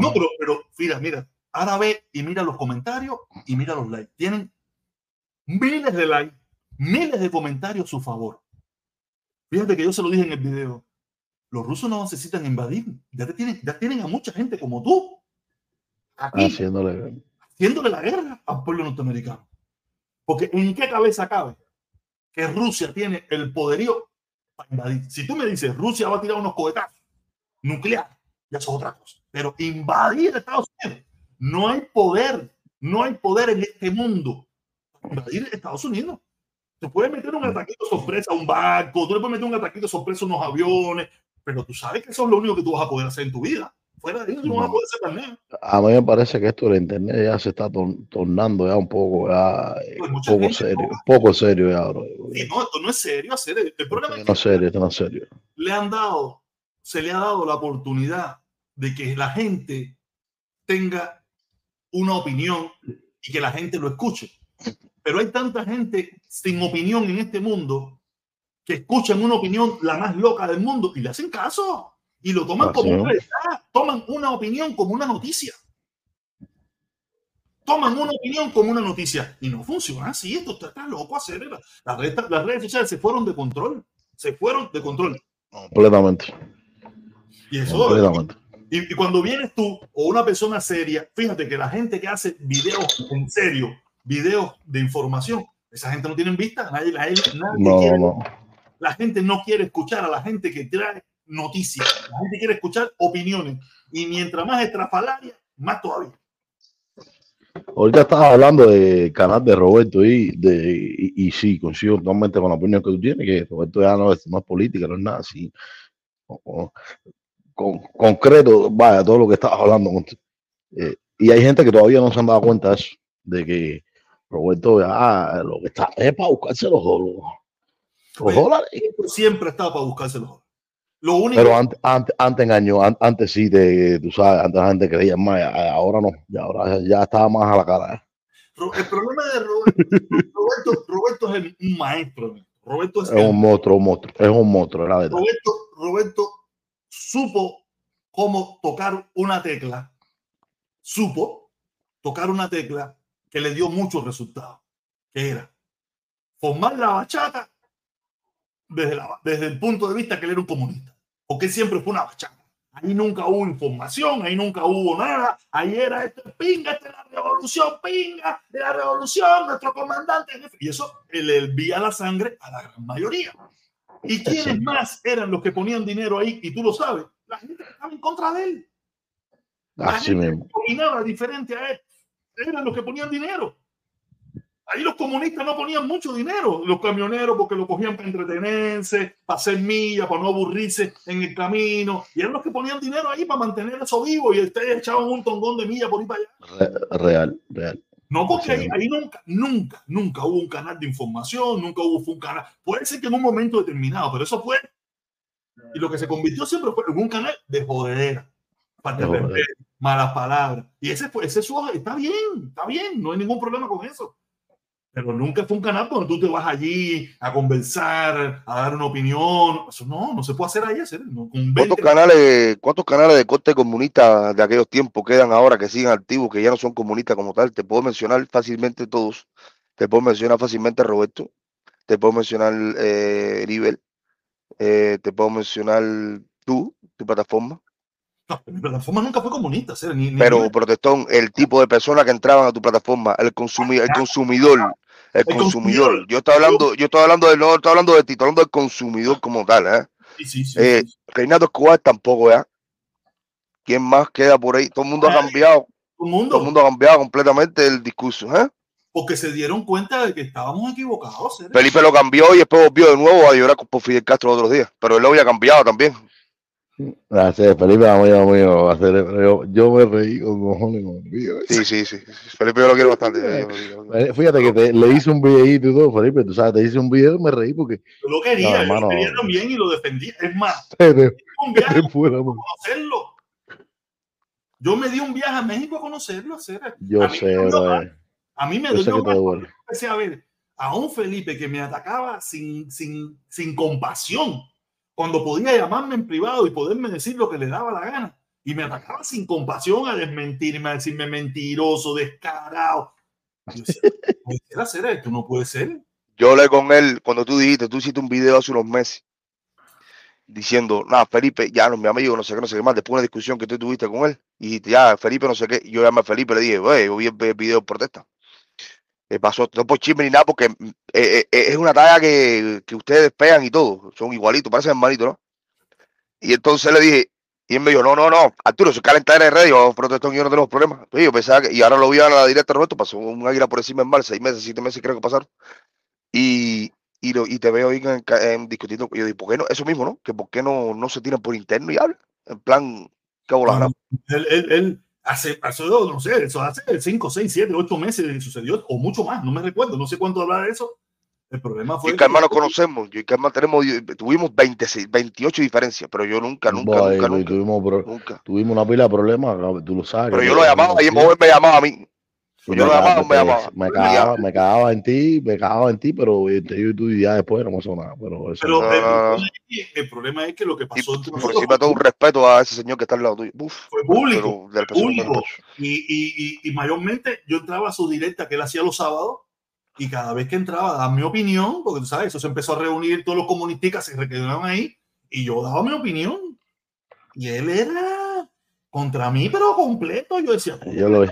No, pero, pero mira, mira, ahora ve y mira los comentarios y mira los likes. Tienen miles de likes, miles de comentarios a su favor. Fíjate que yo se lo dije en el video. Los rusos no necesitan invadir. Ya, te tienen, ya tienen a mucha gente como tú. Aquí, Haciéndole. haciéndole la guerra al pueblo norteamericano. Porque ¿en qué cabeza cabe que Rusia tiene el poderío para invadir? Si tú me dices Rusia va a tirar unos cohetazos nucleares, ya eso es otra cosa. Pero invadir Estados Unidos, no hay poder, no hay poder en este mundo para invadir Estados Unidos. Te puedes meter un ataquito sorpresa a un barco, tú le puedes meter un ataquito sorpresa a unos aviones, pero tú sabes que eso es lo único que tú vas a poder hacer en tu vida. Fuera de eso no vas a poder hacer más nada. A mí me parece que esto de internet ya se está tor- tornando ya un poco, ya, eh, Pues un poco serio, no- poco serio ya, bro. No, esto no es serio hacer. El, el problema es que no es serio, esto no es serio. le han dado, se le ha dado la oportunidad de que la gente tenga una opinión y que la gente lo escuche. Pero hay tanta gente sin opinión en este mundo que escuchan una opinión la más loca del mundo y le hacen caso y lo toman Así como una verdad, toman una opinión como una noticia. Toman una opinión como una noticia y no funciona así. Esto está, está loco hacer. Las redes, las redes sociales se fueron de control. Se fueron de control. Completamente, Y eso, completamente. y, y cuando vienes tú o una persona seria, fíjate que la gente que hace videos en serio, videos de información, esa gente no tiene vista, nadie, nadie- nadie No, quiere- no. la gente no quiere escuchar a la gente que trae noticias, la gente quiere escuchar opiniones y mientras más estrafalaria, más todavía. Ahorita estabas hablando del canal de Roberto y, de, y, y sí, coincido totalmente con la opinión que tú tienes, que Roberto ya no es, no es política, no es nada así. O- o- con, concreto, vaya, todo lo que estabas hablando. con- eh, y hay gente que todavía no se han dado cuenta de eso, de que Roberto ya lo que está es para buscarse los, los, los dólares. Siempre estado para buscárselo. Lo único Pero antes, antes, antes engañó, an- antes sí, te, tú sabes, antes la gente creía más, ahora no, ya ahora ya estaba más a la cara. ¿eh? El problema de Roberto, Roberto, Roberto es el- un maestro. Roberto es, Es el- un monstruo, un monstruo, es un monstruo, la verdad. Roberto, Roberto supo cómo tocar una tecla, supo tocar una tecla que le dio muchos resultados, que era formar la bachata desde, la- desde el punto de vista que él era un comunista, porque siempre fue una bachata. Ahí nunca hubo información, ahí nunca hubo nada. Ahí era esto es pinga, esta es la revolución, pinga, de la revolución, nuestro comandante. Y eso le envía la sangre a la gran mayoría. ¿Y quiénes más eran los que ponían dinero ahí? Y tú lo sabes, la gente que estaba en contra de él. La Así gente mismo. que opinaba diferente a él. Eran los que ponían dinero. Ahí los comunistas no ponían mucho dinero, los camioneros, porque lo cogían para entretenerse, para hacer millas, para no aburrirse en el camino. Y eran los que ponían dinero ahí para mantener eso vivo. Y ustedes echaban un tongón de millas por ahí para allá. Re- real, real. No, porque ahí, ahí nunca, nunca, nunca hubo un canal de información, nunca hubo un canal. Puede ser que en un momento determinado, pero eso fue. Y lo que se convirtió siempre fue en un canal de jodedera, falta de malas palabras. Y ese ese su- está bien, está bien, no hay ningún problema con eso. Pero nunca fue un canal donde tú te vas allí a conversar, a dar una opinión. Eso no, no se puede hacer ahí. Hacer, no, con 20 ¿Cuántos canales, cuántos canales de corte comunista de aquellos tiempos quedan ahora que siguen activos, que ya no son comunistas como tal? Te puedo mencionar fácilmente todos. Te puedo mencionar fácilmente Roberto. Te puedo mencionar eh, River. eh, te puedo mencionar tú, tu plataforma. No, mi plataforma nunca fue comunista. hacer, ni, ni- Pero, protestón, el tipo de personas que entraban a tu plataforma, el, consumi- el consumidor, el consumidor. consumidor. Yo estoy hablando, yo estoy hablando de, no estoy hablando de ti, estoy hablando del consumidor como tal, ¿eh? Sí, sí, sí, Eh, Escobar tampoco, ¿ya? ¿Quién más queda por ahí? Todo el mundo ha cambiado, Todo el mundo. todo el mundo ha cambiado completamente el discurso, ¿eh? porque se dieron cuenta de que estábamos equivocados. Cere. Felipe lo cambió y después volvió de nuevo a llorar por Fidel Castro los otros días, pero él lo había cambiado también. Gracias, Felipe, amigo mío. hacer- Yo, yo me reí con cojones con el vídeo. Sí, sí, sí. Felipe yo lo quiero bastante. yo- Eh, Fíjate que te- le hice un videito y todo, Felipe, tú sabes, te hice un video y me reí porque Yo lo quería, No, yo hermano. lo quería también y lo defendía. Es más, *laughs* te, un viaje a fuera, man. conocerlo. Yo me di un viaje a México a conocerlo. Cere. Yo A sé, bro. A mí me dolió más duele. empecé a ver a un Felipe que me atacaba sin, sin, sin compasión, cuando podía llamarme en privado y poderme decir lo que le daba la gana. Y me atacaba sin compasión a desmentirme, a decirme mentiroso, descarado. Yo decía, "No puede ser esto, no puede ser. Yo hablé con él cuando tú dijiste, tú hiciste un video hace unos meses diciendo, nada, Felipe, ya no mi amigo, no sé qué, no sé qué más, después de una discusión que tú tuviste con él, y dijiste, ya, Felipe, no sé qué, yo llamé a Felipe le dije, oye, yo vi el video de protesta. Eh, pasó, no por chisme ni nada, porque mm, eh, eh, es una talla que, que ustedes pegan y todo, son igualitos, parecen hermanitos, ¿no? Y entonces le dije, y él me dijo, no, no, no, Arturo, eso es calentar en red, yo protestón y yo no tenemos problemas. Pues yo pensaba que, y ahora lo vi a la directa Roberto, pasó un águila por encima en mal, seis meses, siete meses creo que pasaron. Y, y, lo, y te veo ahí en, en discutiendo. Yo digo, ¿por qué no? Eso mismo, ¿no? Que por qué no, no se tiran por interno y hablan. En plan, ¿qué bola? Él, él, él hace, hace, no sé, eso hace 5, 6, 7, 8 meses que sucedió, o mucho más, no me recuerdo, no sé cuánto hablar de eso. El problema fue Yo y Calma nos conocemos, yo y Calma tenemos, tuvimos 26, 28 diferencias, pero yo nunca, nunca, Boy, nunca, nunca, tuvimos, nunca. tuvimos una pila de problemas, tú lo sabes. Pero que yo lo llamaba y él me llamaba a mí. Yo me llamaba, me llamaba. Me Y cagaba, me cagaba en ti, me cagaba en ti, pero entre yo y tú y ya después no pasó nada. Pero eso Pero No, el, problema es que, el problema es que lo que Y pasó entre por encima todo un respeto a ese señor que está al lado tuyo. Uf, fue público. Y, y, y, y mayormente yo entraba a su directa que él hacía los sábados y cada vez que entraba a dar mi opinión, porque tú sabes, eso se empezó a reunir, todos los comunistas se quedaron ahí y yo daba mi opinión. Y él era contra mí, pero completo. Yo decía, yo lo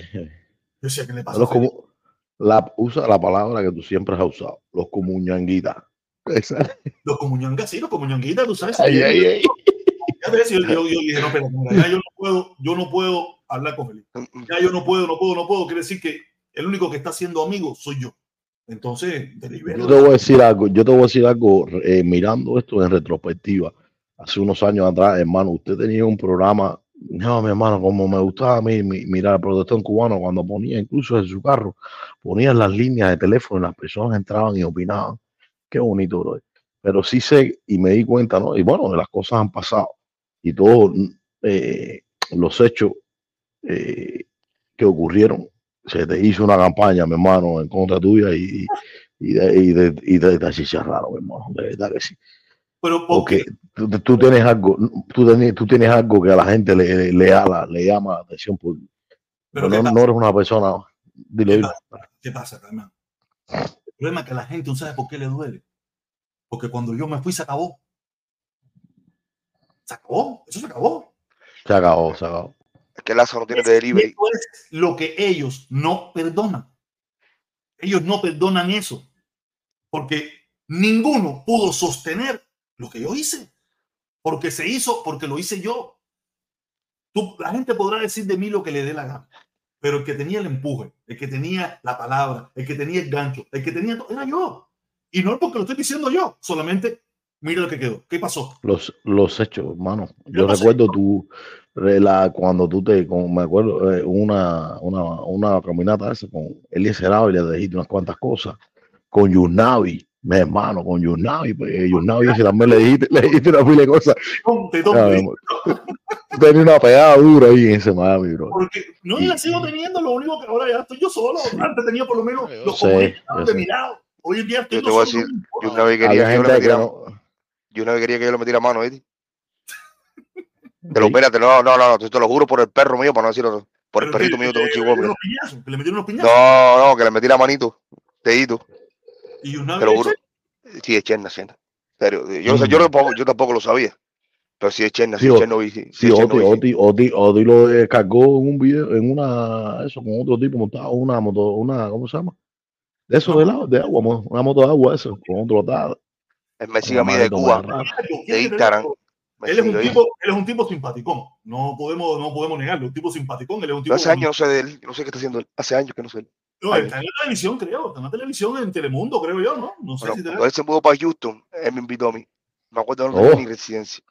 yo decía, ¿qué le pasa? los a Felipe? comu- la, usa la palabra que tú siempre has usado, los comuñanguitas. Esa- *laughs* Los comuñangas, sí, los comuñanguitas, tú sabes. Ay, yo, yo, yo dije, no, pero ya yo no puedo, yo no puedo hablar con Felipe. Ya yo no puedo, no puedo, no puedo. Quiere decir que el único que está siendo amigo soy yo. Entonces, te libero. Yo te voy a decir algo, yo te voy a decir algo, eh, mirando esto en retrospectiva, hace unos años atrás, hermano, usted tenía un programa, no, mi hermano, como me gustaba a mí mi- mirar el protestón cubano, cuando ponía incluso en su carro, ponía las líneas de teléfono y las personas entraban y opinaban. Qué bonito. Pero sí sé y me di cuenta, ¿no? Y bueno, las cosas han pasado y todos eh, los hechos eh, que ocurrieron se te hizo una campaña, mi hermano, en contra tuya y, de, y de, y de, de mi hermano, de verdad que sí. Pero Porque tú, tú tienes algo, tú tienes, tú tienes algo que a la gente le, le, ala- le llama la atención. Por, pero no, ¿qué, no eres una persona. Dile, ¿Qué pasa? ¿Qué pasa, Carmen? El problema es que a la gente, ¿no sabe por qué le duele? Porque cuando yo me fui, se acabó. Se acabó, eso se acabó. Se acabó, se acabó. Es que Lázaro no tiene Y delivery. Eso es lo que ellos no perdonan. Ellos no perdonan eso. Porque ninguno pudo sostener lo que yo hice. Porque se hizo, porque lo hice yo. Tú, la gente podrá decir de mí lo que le dé la gana. Pero el que tenía el empuje, el que tenía la palabra, el que tenía el gancho, el que tenía todo, era yo. Y no es porque lo estoy diciendo yo, solamente mira lo que quedó. ¿Qué pasó? Los, los hechos, hermano. Yo pasó? recuerdo re- la, cuando tú te, con, me acuerdo, eh, una, una, una caminata esa con Eliezer Ávila, le dijiste unas cuantas cosas. Con Yurnavi, mi hermano, con Yurnavi, pues, eh, Yurnavi ese también le dijiste, le dijiste una pila de cosas. Te. Tú tenías una pegada dura ahí en ese Miami, bro. Porque no y la sigo teniendo, lo único que ahora ya estoy yo solo. Antes tenía por lo menos Yo los sé, de sé. mi lado. Hoy en día estoy Yo te voy a solo, decir. Yo una vez quería que yo le metiera, no. yo una vez quería que yo le metiera mano, ¿viste? Pero espérate, no, no, no, te, te lo juro por el perro mío, para no decir otro. Por el perrito mío, tengo un chihuahua. metieron mira. unos piñazos, Que le metieron unos piñazos. No, no, que le metí la manito, dedito, Y una vez juro. Sí, es Cherna, Cherna. Serio, yo, no sé, yo, tampoco, yo tampoco lo sabía. Pero sí es Cherna, sí Sí, es o- Chernobyl. Sí, sí Oti. Oti, Oti, Oti lo descargó en un video, en una, eso, con otro tipo montado, una moto, una, ¿cómo se llama? De eso de, la, de agua, una moto de agua, eso, con otro atado. Él me sigue a mí de Cuba, de Instagram. Él es, un tipo, él es un tipo simpaticón. No podemos, no podemos negarlo. Un tipo simpaticón. Él es un tipo. hace años no sé de él, no sé qué está haciendo él. Hace años que no sé de él. No, está en la televisión, creo. Está en la televisión en Telemundo, creo yo, ¿no? No sé Bueno, si te se mudó para Houston, él me invitó a mí. Me acuerdo no tenía Oh. ni residencia.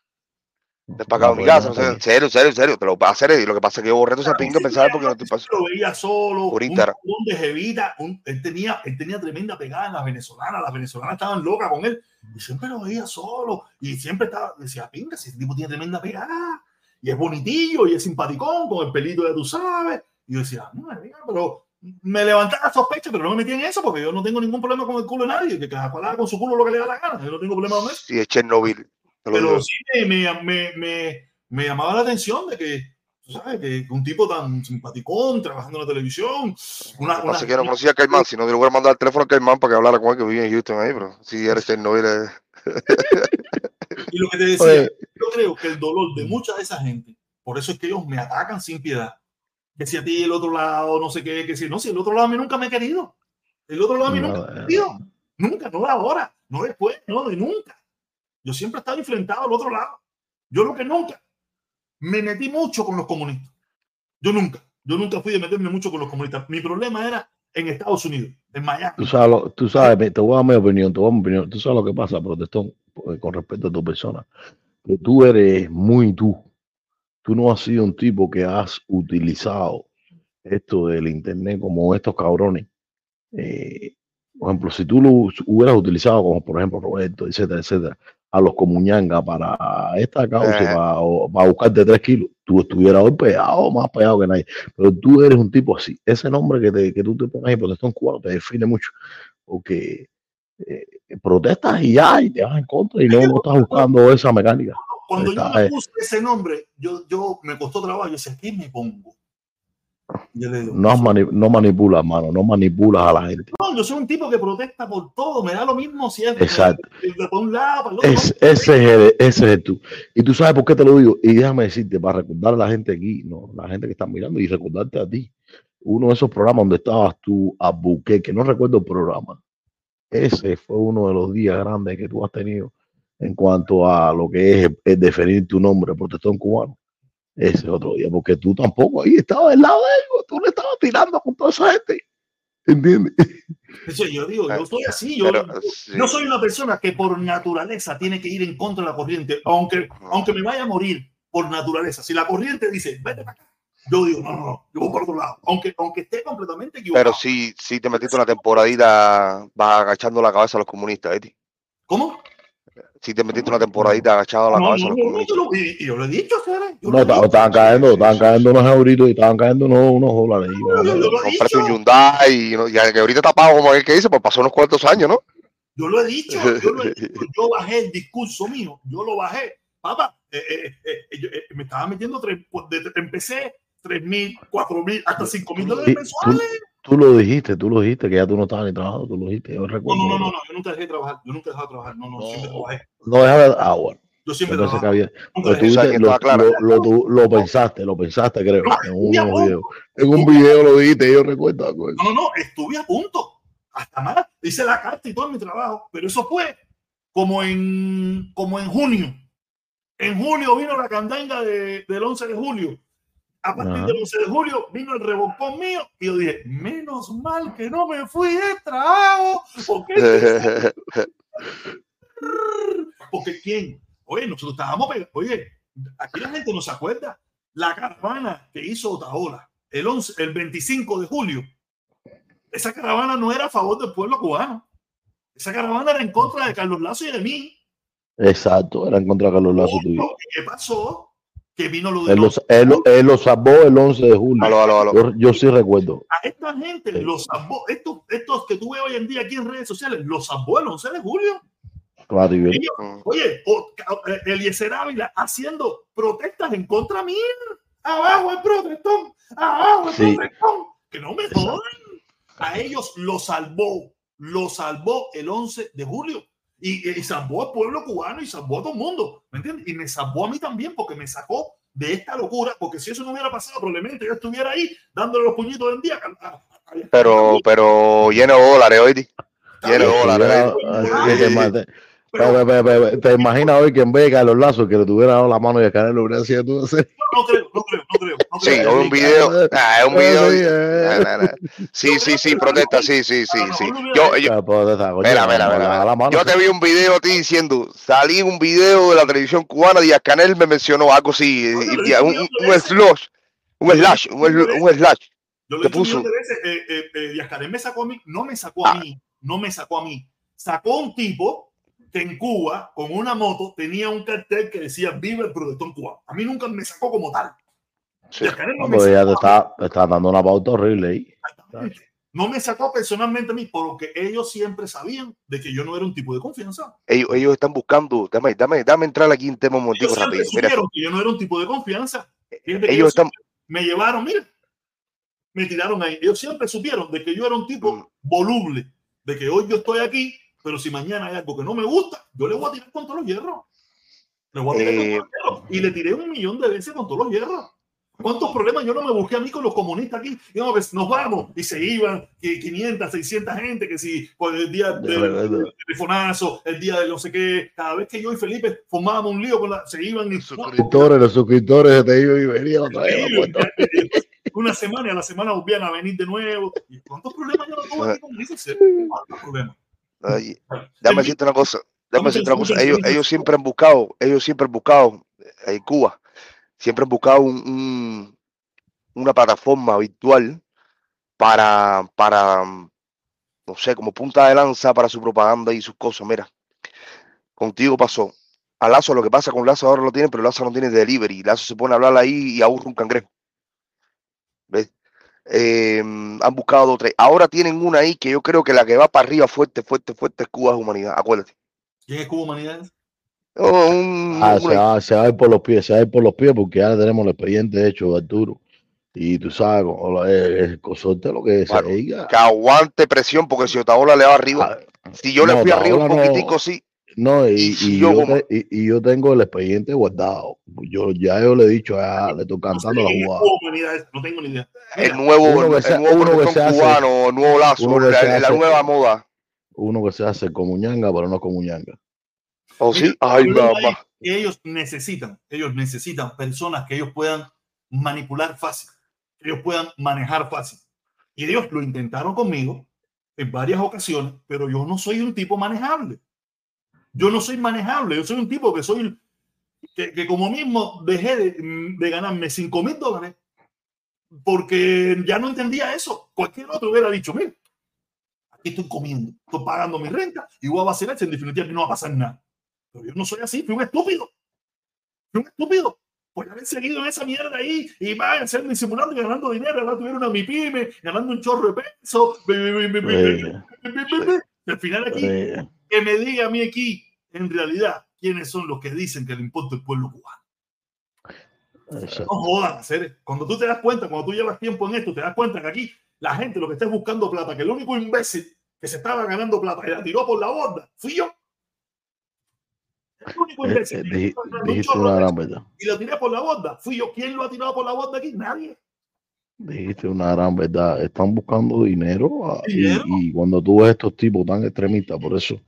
Me pagaba mi casa, no sé, serio, serio, serio, te lo va a hacer. Y lo que pasa es que yo borré toda esa pinga pensaba porque no te pasa. lo veía solo, Por un montón de jevita, un- él, tenía, él tenía tremenda pegada en las venezolanas, las venezolanas estaban locas con él, y siempre lo veía solo, y siempre estaba, decía, pinga, si ese tipo tiene tremenda pegada, y es bonitillo, y es simpaticón, con el pelito ya tú sabes, y yo decía, no, pero me levanté la sospecha, pero no me metí en eso porque yo no tengo ningún problema con el culo de nadie, que cada cual haga con su culo lo que le da la gana, yo no tengo problema con eso. Sí, es Chernobyl. Pero sí me, me, me, me, llamaba la atención de que, tú sabes, que un tipo tan simpaticón, trabajando en la televisión, una, una- que no conocía a Caimán, si no, te lo voy a mandar el teléfono a Caimán para que hablara con él, que vive en Houston ahí, pero si eres Chernobyl, eh, *laughs* y lo que te decía, Oye, yo creo que el dolor de mucha de esa gente, por eso es que ellos me atacan sin piedad. Que si a ti el otro lado, no sé qué, que si no, si el otro lado a mí nunca me ha querido. El otro lado a mí nunca me ha no, querido. Nunca, no ahora, no después, no de nunca. Yo siempre he estado enfrentado al otro lado. Yo lo que nunca me metí mucho con los comunistas. Yo nunca, yo nunca fui de meterme mucho con los comunistas. Mi problema era en Estados Unidos, en Miami. Tú sabes, lo- tú sabes, te voy a dar mi opinión, te voy a dar mi opinión. Tú sabes lo que pasa, protestón, eh, con respecto a tu persona. Que tú eres muy tú. Tú no has sido un tipo que has utilizado esto del internet como estos cabrones. Eh, por ejemplo, si tú lo hubieras utilizado como, por ejemplo, Roberto, etcétera, etcétera, a los comuñanga para esta causa, para, buscarte tres kilos, tú estuvieras hoy pegado, más pegado que nadie. Pero tú eres un tipo así. Ese nombre que, te, que tú te pones ahí, protestón cubano, te define mucho. Porque eh, protestas y ya, y te vas en contra y no, no estás buscando esa mecánica. Cuando yo me eh. puse ese nombre, yo, yo me costó trabajo. Yo decía, ¿qué me pongo? Yo le digo, No, mani- no manipulas, mano, no manipulas a la gente. No, yo soy un tipo que protesta por todo, me da lo mismo si es Exacto. de- de un lado, para el otro. Es, ese, es el, ese es tú. Y tú sabes por qué te lo digo. Y déjame decirte, para recordar a la gente aquí, no, la gente que está mirando y recordarte a ti. Uno de esos programas donde estabas tú a buque, que no recuerdo el programa. Ese fue uno de los días grandes que tú has tenido en cuanto a lo que es, es definir tu nombre, protestón cubano. Ese otro día, porque tú tampoco ahí estabas del lado de ellos, tú le estabas tirando con toda esa gente. ¿Entiendes? *laughs* Eso yo digo, yo soy así, yo, pero, sí. yo soy una persona que por naturaleza tiene que ir en contra de la corriente, aunque, aunque me vaya a morir por naturaleza. Si la corriente dice, vete para acá, yo digo, no, no, no, yo voy por otro lado, aunque, aunque esté completamente equivocado. Pero sí, sí te metiste una temporadita, vas agachando la cabeza a los comunistas, Eti. ¿Cómo? Sí te metiste una temporadita agachado la No, cabeza a no, los no, no, comunistas. yo lo- y, y yo lo he dicho, lo No, estaban cayendo, estaban cayendo unos euritos y estaban cayendo unos, unos dólares. y yo- yo bueno, lo he Compraste un. Hyundai y, no- y que ahorita está pago como el que dice, pues pasó unos cuantos años, ¿no? Yo lo he dicho, yo, lo he dicho, *laughs* yo bajé el discurso mío, yo lo bajé. Papá, eh, eh, eh, eh, me estaba metiendo, tres, pues, de- de- empecé 3 mil, 4 mil, hasta 5 mil dólares mensuales. Tú lo dijiste, tú lo dijiste, que ya tú no estabas ni trabajando, tú lo dijiste, yo No, recuerdo. no, no, no, no, yo nunca dejé de trabajar, yo nunca he dejado de trabajar, no, no, No. siempre trabajé. No dejaba ah, bueno, Yo siempre yo trabajé, había, nunca pero dejé. tú O sea, dijiste, que lo, claro. lo, lo, tú- lo pensaste, lo pensaste, creo, No, en punto. videos. En un video lo dijiste, yo recuerdo. recuerdo. No, no, no, estuve a punto, hasta más, hice la carta y todo mi trabajo, pero eso fue como en, como en junio. En junio vino la candanga de- del 11 de julio. A partir Ajá. del 11 de julio vino el rebocón mío y yo dije, menos mal que no me fui de trabajo, porque, *laughs* *laughs* porque quién, oye, nosotros estábamos, pe- oye, aquí la gente no se acuerda, la caravana que hizo Otaola el, 11, el 25 de julio, esa caravana no era a favor del pueblo cubano, esa caravana era en contra de Carlos Lazo y de mí. Exacto, era en contra de Carlos Lazo. ¿Qué pasó? Que vino lo de Él lo, los- él, lo- él lo salvó el 11 de julio. aló, aló, aló. Yo, yo sí recuerdo. a esta gente los salvó, estos, estos que tú ves hoy en día aquí en redes sociales, los salvó el 11 de julio. Claro, y bien. Ellos, Mm. oye, o- eh, Eliezer Ávila haciendo protestas en contra mía. Abajo el protestón, abajo el Sí. protestón. Que no me jodan. A ellos lo salvó, lo salvó el 11 de julio. Y, y salvó al pueblo cubano y salvó a todo el mundo. ¿Me entiendes? Y me salvó a mí también porque me sacó de esta locura. Porque si eso no hubiera pasado, probablemente yo estuviera ahí dándole los puñitos del día. Pero, pero lleno de dólares. Está lleno de dólares. Te mate- pero- Pe- pe- pe- pe- ¿Te imaginas hoy que en vez de Carlos Lazo que le tuviera dado la mano y a Canelo hubiera sido tú hacer? No creo, no creo, no creo. No Sí, o un video. Ah, es un video. Sí, eh. Nah, nah, nah. Sí, sí, sí, protesta, sí, sí, sí, sí. Yo, yo, Ah, pues, Mira, mira, no, mira, le Yo te vi un video a ti diciendo, salí un video de la televisión cubana, Díaz Canel me mencionó algo así, y- y- un, un, un slash, un slash, un, sl- un slash. Yo veces. Eh, eh, eh, Díaz Canel me sacó a mí, no me sacó a Ah. mí, no me sacó a mí. Sacó a un tipo que en Cuba, con una moto, tenía un cartel que decía Viva el protestón cubano. A mí nunca me sacó como tal. Sí. No, me te sacó- está, te está dando una pauta horrible ahí. Exactamente. No me sacó personalmente a mí porque ellos siempre sabían de que yo no era un tipo de confianza. Ellos, ellos están buscando, dame, dame, dame entrar aquí en tema un Ellos siempre rápido. Mira, supieron que yo no era un tipo de confianza. Fíjate que ellos están, me llevaron, mira, me tiraron ahí. Ellos siempre supieron de que yo era un tipo Mm. voluble, de que hoy yo estoy aquí, pero si mañana hay algo que no me gusta, yo le voy a tirar con todos los hierros. Le voy a tirar con Eh, todos los hierros. Y le tiré un millón de veces con todos los hierros. ¿Cuántos problemas yo no me busqué a mí con los comunistas aquí? Y no, pues, nos vamos y se iban que 500, 600 gente, que si por el día De del telefonazo, el día de no sé qué, cada vez que yo y Felipe formábamos un lío, con la, se iban y Suscriptores, los suscriptores te iban y venían otra vez. Una semana y a la semana volvían a venir de nuevo. ¿Y ¿Cuántos problemas yo no tuve aquí con eso? ¿sí? ¿Cuántos problemas? Ay, Déjame El- decirte una cosa, Vamos decirte una cosa. Ellos, ellos siempre han buscado, ellos siempre han buscado eh, en Cuba, siempre han buscado un, un- una plataforma virtual para, para, no sé, como punta de lanza para su propaganda y sus cosas. Mira, contigo pasó. A Lazo lo que pasa con Lazo ahora lo tiene, pero Lazo no tiene delivery. Lazo se pone a hablar ahí y aburre un cangrejo. ¿Ves? Eh, han buscado dos, tres. Ahora tienen una ahí que yo creo que la que va para arriba fuerte, fuerte, fuerte es Cuba es Humanidad. Acuérdate. ¿Quién es Cuba Humanidades? Oh, un- Ah, se va, se va a ir por los pies, se va a ir por los pies porque ya tenemos el expediente hecho de Arturo. Y tú sabes, el, consorte lo que Bueno, se diga. que aguante presión, porque si Otaola le va arriba, Ah, si yo le fui arriba un no- poquitico, sí, No, y, Y si y yo yo te- y, y yo tengo el expediente guardado. Yo ya yo le he dicho, ya le estoy No sé cantando la jugada. No tengo ni idea. el nuevo, uno que el se- nuevo uno que se hace- cubano, el nuevo lazo, uno que la, se la hace- nueva moda. Uno que se hace como ñanga, pero no como ñanga. ¿O Mira, sí? Ay, el mamá. ellos necesitan, ellos necesitan personas que ellos puedan manipular fácil, que ellos puedan manejar fácil. Y ellos lo intentaron conmigo en varias ocasiones, pero yo no soy un tipo manejable. Yo no soy manejable, yo soy un tipo que soy, que, que como mismo dejé de, de ganarme 5 mil dólares porque ya no entendía eso. Cualquier otro hubiera dicho, mira, aquí estoy comiendo, estoy pagando mi renta y voy a vacilar, en definitiva no va a pasar nada. Pero yo no soy así, fui un estúpido. Fui un estúpido. Por haber seguido en esa mierda ahí y va a ser disimulando y ganando dinero. Ahora tuvieron una mi pyme, ganando un chorro de peso. Eh, al final aquí, eh, que me diga a mí aquí, en realidad, quiénes son los que dicen que le importa el pueblo cubano. exacto. No hacer. Cuando tú te das cuenta, cuando tú llevas tiempo en esto, te das cuenta que aquí la gente lo que está es buscando plata, que el único imbécil que se estaba ganando plata y la tiró por la borda fui yo. El único Eh, imbécil eh, que dij- y lo tiré por la borda. Fui yo. ¿Quién lo ha tirado por la borda aquí? Nadie. Dijiste una gran verdad. Están buscando dinero, ah, y- ¿Dinero? Y, cuando tú ves estos tipos tan extremistas, por eso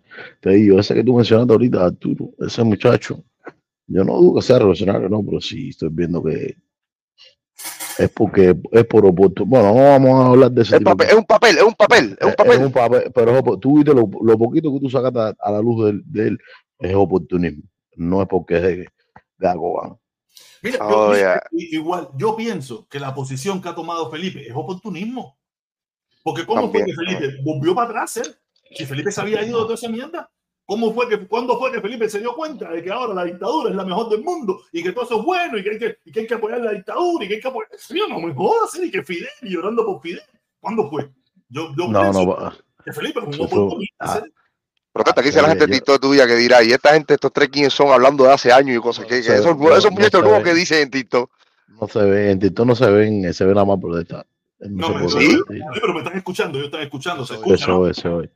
te digo, ese que tú mencionaste ahorita, Arturo, ese muchacho, yo no dudo que sea revolucionario, no, pero sí estoy viendo que es porque es por oportunidad. Bueno, no vamos a hablar de ese Es, de un papel, es un papel, es un Es- papel. es un papel, pero tú viste lo, lo poquito que tú sacaste a, a la luz de, él, es oportunismo, no es porque es de, Agobán. Mira, yo- Oh, mira, yeah. igual, yo pienso que la posición que ha tomado Felipe es oportunismo. Porque ¿cómo También, fue que Felipe volvió para atrás? él? Si Felipe se había ido de toda esa mierda, ¿cómo fue que, ¿cuándo fue que Felipe se dio cuenta de que ahora la dictadura es la mejor del mundo y que todo eso es bueno y que hay que, y que, hay que apoyar la dictadura y que hay que apoyar... Sí, no me jodas, y que Fidel y llorando por Fidel. ¿Cuándo fue? Yo, yo No, pienso no, que Felipe es un eso fue- oportunista. ¿Sí? Protesta, aquí dice la gente yo- TikTok tuya que dirá, y esta gente, estos tres quiénes son hablando de hace años y cosas, que, que se- esos, no- esos no muchachos ve. que dicen en TikTok. no se ve, en TikTok no se ven, se ve nada más protestar. No, No, ¿Sí? pero me están escuchando, ellos están escuchando, se escucha. Se ¿no? ve, se ve.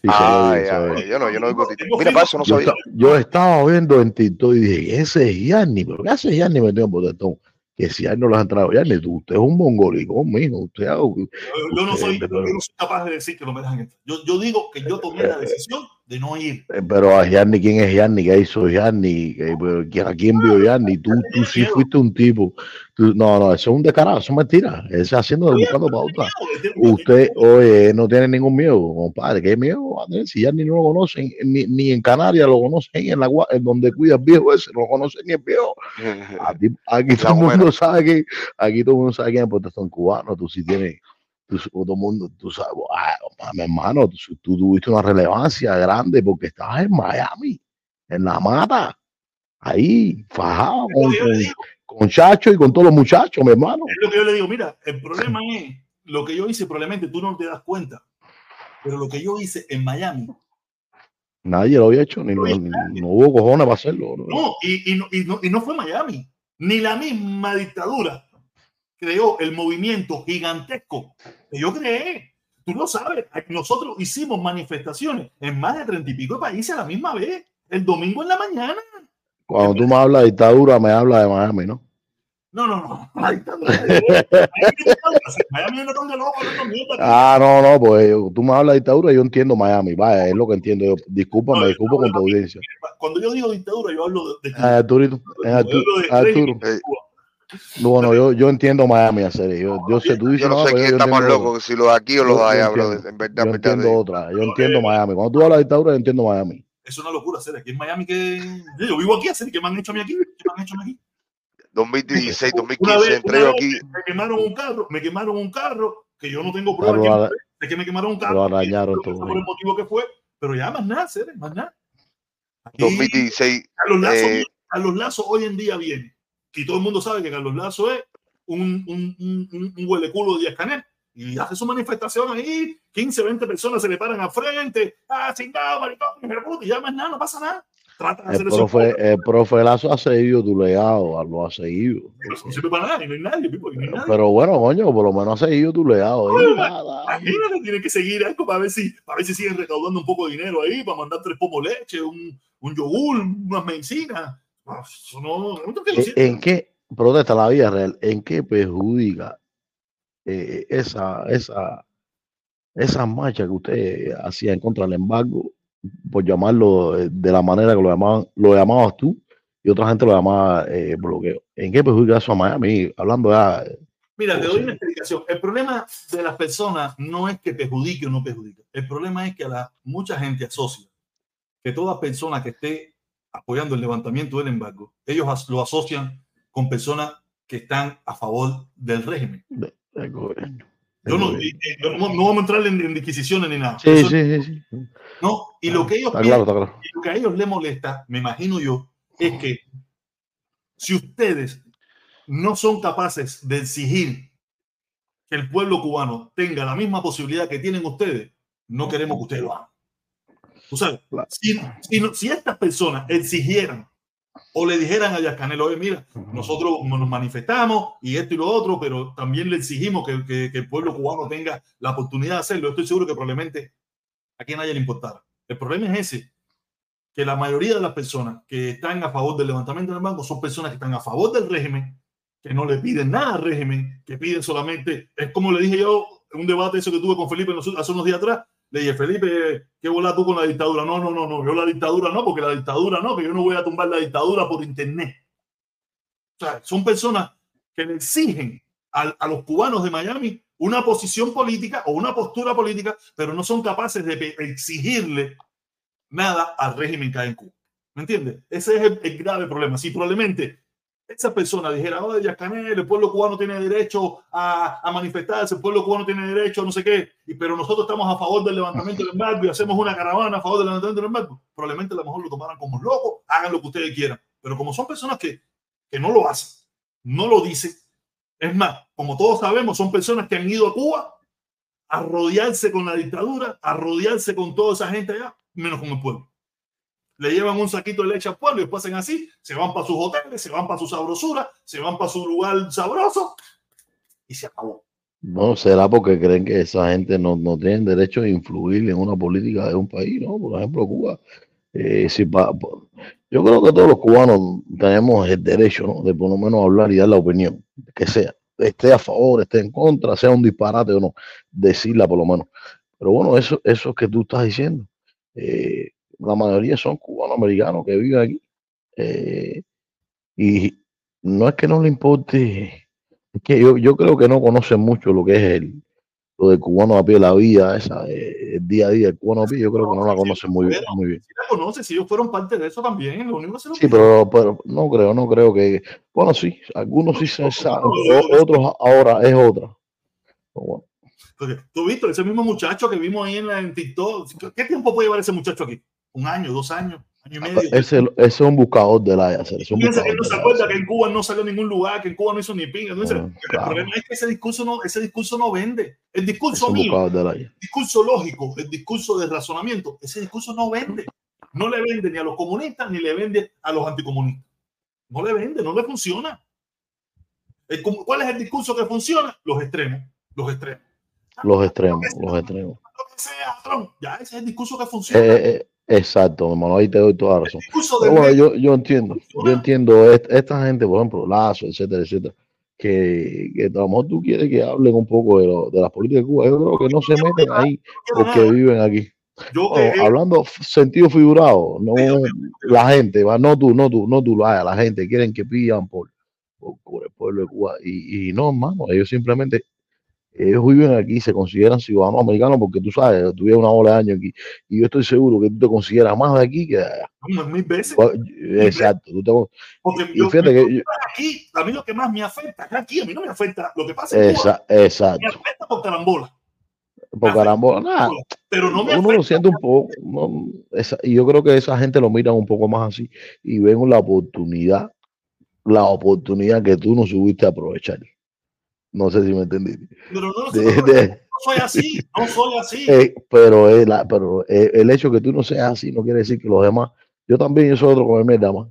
Sí, Ah, se ya, yo no, yo no oigo TikTok. Mira, para eso no Yo, sabía. esta- yo estaba viendo en TikTok y dije, ese es Yanni, pero ¿qué hace Yanni metido en protestón? Que si a él no lo has entrado, Yanni, tú, usted es un mongolicón, mijo, usted hago- Yo, yo no soy, Ustedes, yo no soy capaz de decir que lo me dejan entrar. Yo, yo digo que yo tomé la decisión de no ir. Eh, Pero a Yanni, ¿quién es Yanni? ¿Qué hizo ¿quién- ¿A quién vio Yanni? Tú, tú sí fuiste un tipo. Tú- no, no, eso es un descarado, eso es mentira. Ese haciendo, buscando pauta. Usted, oye, no tiene ningún miedo, compadre. ¿Qué miedo va a tener? Si Yanni no lo conocen, ni, ni en Canarias lo conocen, en la en donde cuida el viejo ese, no lo conocen ni el viejo. *laughs* Aquí, aquí todo el mundo sabe que, aquí todo el mundo sabe quién es protestón cubano. Tú sí tienes, tú, todo mundo, tú sabes, ah, mi hermano, tú, tú tuviste una relevancia grande porque estabas en Miami, en la mata, ahí, fajado con, con, Chacho y con todos los muchachos, mi hermano. Es lo que yo le digo, mira, el problema es lo que yo hice, probablemente tú no te das cuenta, pero lo que yo hice en Miami, Nadie lo había hecho, ni, No hizo ni- no hubo cojones para hacerlo. ¿no? no, y, y no, y, no, y no fue Miami, ni la misma dictadura creó el movimiento gigantesco que yo creé. Tú lo sabes, nosotros hicimos manifestaciones en más de treinta y pico de países a la misma vez, el domingo en la mañana. Cuando tú me hablas de dictadura, me hablas de Miami, ¿no? No, no, no. Ah, no, no, pues tú me hablas de dictadura, yo entiendo Miami, vaya, es lo que entiendo yo. Discúlpame, No, yo disculpa con tu audiencia. Cuando yo digo dictadura, yo hablo de, de Arturito, Yo hablo Artu- de Arturo, bueno, yo, yo entiendo Miami, serio. Yo, yo sé, tú dices, Yo no sé quién yo está más entiendo- loco, si los de aquí o los allá, entiendo. brother. En verdad, Yo verdad. entiendo otra, yo entiendo Miami. Cuando tú hablas de dictadura, yo entiendo Miami. Es una locura hacer aquí en Miami que yo vivo aquí, hacer que me han hecho a mí aquí, ¿Qué me han hecho a mí aquí. 2016, Una 2015, vez- entré una yo vez aquí. Me quemaron un carro, me quemaron un carro que yo no tengo pruebas Lo fue, de que me quemaron un lo carro. arañaron no sé todo. por el motivo que fue, pero ya más nada, Cere, más nada. Aquí, 2016, Carlos Lazo, eh, Carlos Lazo hoy en día viene y todo el mundo sabe que Carlos Lazo es un, un, un, un, un hueleculo de Díaz Canel y hace su manifestación ahí, 15, 20 personas se le paran al frente, ah, chingado, maricón, y ya más nada, no pasa nada. Trata de El hacer eso. profe, el profe Lazo ha seguido tu legado, lo ha seguido. Pero no sirve para nada, y no hay nadie, Pipo, y no hay nadie. Pero bueno, coño, por lo menos ha seguido tu legado. Imagínate, tienen que seguir algo para ver si, para ver si siguen recaudando un poco de dinero ahí, para mandar tres pomos leche, un, un yogur, unas medicinas. No, no ¿En- siento. ¿En qué protesta la vida real? ¿En qué perjudica eh, esa, esa, esa marcha que usted hacía en contra del embargo, por llamarlo eh, de la manera que lo llamaban, lo llamabas tú y otra gente lo llamaba eh, bloqueo? ¿En qué perjudica eso a Miami? Hablando ya, eh, Mira, te Oh, doy una explicación. El problema de las personas no es que perjudique o no perjudique. El problema es que a la, mucha gente asocia que toda persona que esté apoyando el levantamiento del embargo, ellos lo asocian con personas que están a favor del régimen. gobierno. Yo no, yo no, no vamos a entrar en, en disquisiciones ni nada. Sí, Eso- sí, sí. No, y lo que ellos Está piensan- claro, está claro. y lo que a ellos les molesta, me imagino yo, es que si ustedes no son capaces de exigir que el pueblo cubano tenga la misma posibilidad que tienen ustedes, no queremos que ustedes lo hagan. Tú sabes, Claro. si, si, no- si estas personas exigieran o le dijeran a Díaz Canel, oye, mira, nosotros nos manifestamos y esto y lo otro, pero también le exigimos que, que- que el pueblo cubano tenga la oportunidad de hacerlo. Estoy seguro que probablemente a quien nadie le importara. El problema es ese, que la mayoría de las personas que están a favor del levantamiento del banco son personas que están a favor del régimen, que no le piden nada al régimen, que piden solamente, es como le dije yo un debate eso que tuve con Felipe hace unos días atrás, le dije, Felipe, ¿qué volás tú con la dictadura? No, no, no, no, yo la dictadura no, porque la dictadura no, que yo no voy a tumbar la dictadura por internet. O sea, son personas que le exigen a, a los cubanos de Miami una posición política o una postura política, pero no son capaces de exigirle nada al régimen que hay en Cuba. ¿Me entiendes? Ese es el, el grave problema. Si probablemente esa persona dijera, oye, Díaz Canel, el pueblo cubano tiene derecho a, a manifestarse, el pueblo cubano tiene derecho a no sé qué, y, pero nosotros estamos a favor del levantamiento del embargo y hacemos una caravana a favor del levantamiento del embargo, probablemente a lo mejor lo tomaran como loco, hagan lo que ustedes quieran. Pero como son personas que, que no lo hacen, no lo dicen, es más, como todos sabemos, son personas que han ido a Cuba a rodearse con la dictadura, a rodearse con toda esa gente allá, menos con el pueblo. Le llevan un saquito de leche al pueblo y después hacen así, se van para sus hoteles, se van para su sabrosura, se van para su lugar sabroso y se acabó. No, será porque creen que esa gente no, no tienen derecho a influir en una política de un país, ¿no? Por ejemplo, Cuba. eh, si pa- yo creo que todos los cubanos tenemos el derecho, ¿no? De por lo menos hablar y dar la opinión, que sea, esté a favor, esté en contra, sea un disparate o no, decirla por lo menos. Pero bueno, eso, eso que tú estás diciendo, eh, la mayoría son cubanos americanos que viven aquí. eh, y no es que no le importe es que yo, yo creo que no conocen mucho lo que es el, lo del cubano a pie, la vida, esa, eh, el día a día del cubano a pie, yo creo que no la conocen muy bien. Muy bien. Si la conoce, si ellos fueron parte de eso también, lo único que se lo Sí, pero, pero no creo, no creo que, bueno, sí, algunos sí se saben, otros ahora es otra. Bueno, Porque tú viste ese mismo muchacho que vimos ahí en, en TikTok. ¿Qué tiempo puede llevar ese muchacho aquí? ¿Un año, dos años? año y medio. Ese, ese es un buscador de la ese es un buscador no se acuerda que en Cuba no salió a ningún lugar, que en Cuba no hizo ni pinga. no hizo- Ah, el claro. problema es que ese discurso no, ese discurso no vende. El discurso mío, el discurso lógico, el discurso de razonamiento, ese discurso no vende. No le vende ni a los comunistas ni le vende a los anticomunistas. No le vende, no le funciona. El ¿Cuál es el discurso que funciona? Los extremos, los extremos. Los extremos, los extremos. Sea, Trump, ya ese es el discurso que funciona. Eh, eh, exacto, hermano, ahí te doy toda la razón. Pero bueno, yo, yo entiendo, yo entiendo est- esta gente, por ejemplo, Lazo, etcétera, etcétera, que, que a lo mejor tú quieres que hablen un poco de, lo- de las políticas de Cuba. Yo creo que no se meten ahí porque viven aquí. Yo Oh, que- hablando sentido figurado, no la gente, va, no tú, no tú, no tú, vaya, la gente quieren que pidan por, por, por el pueblo de Cuba. Y, y no, hermano, ellos simplemente, ellos viven aquí, se consideran ciudadanos americanos porque tú sabes, tuvieron una ola de años aquí. Y yo estoy seguro que tú te consideras más de aquí que de allá. mil veces. Exacto, tú te Porque y yo, fíjate que yo- aquí, a mí lo que más me afecta, aquí a mí no me afecta lo que pasa en Cuba, exacto, me afecta por carambola, por carambola, nada, pero no me uno afecta. lo siente un poco, no, esa- y yo creo que esa gente lo miran un poco más así y ven la oportunidad, la oportunidad que tú no subiste a aprovechar. No sé si me entendiste. Pero no, no, De- no, de- no soy así, no soy así. eh, pero es la- pero eh, el hecho que tú no seas así no quiere decir que los demás, yo también, yo soy otro con mierda más.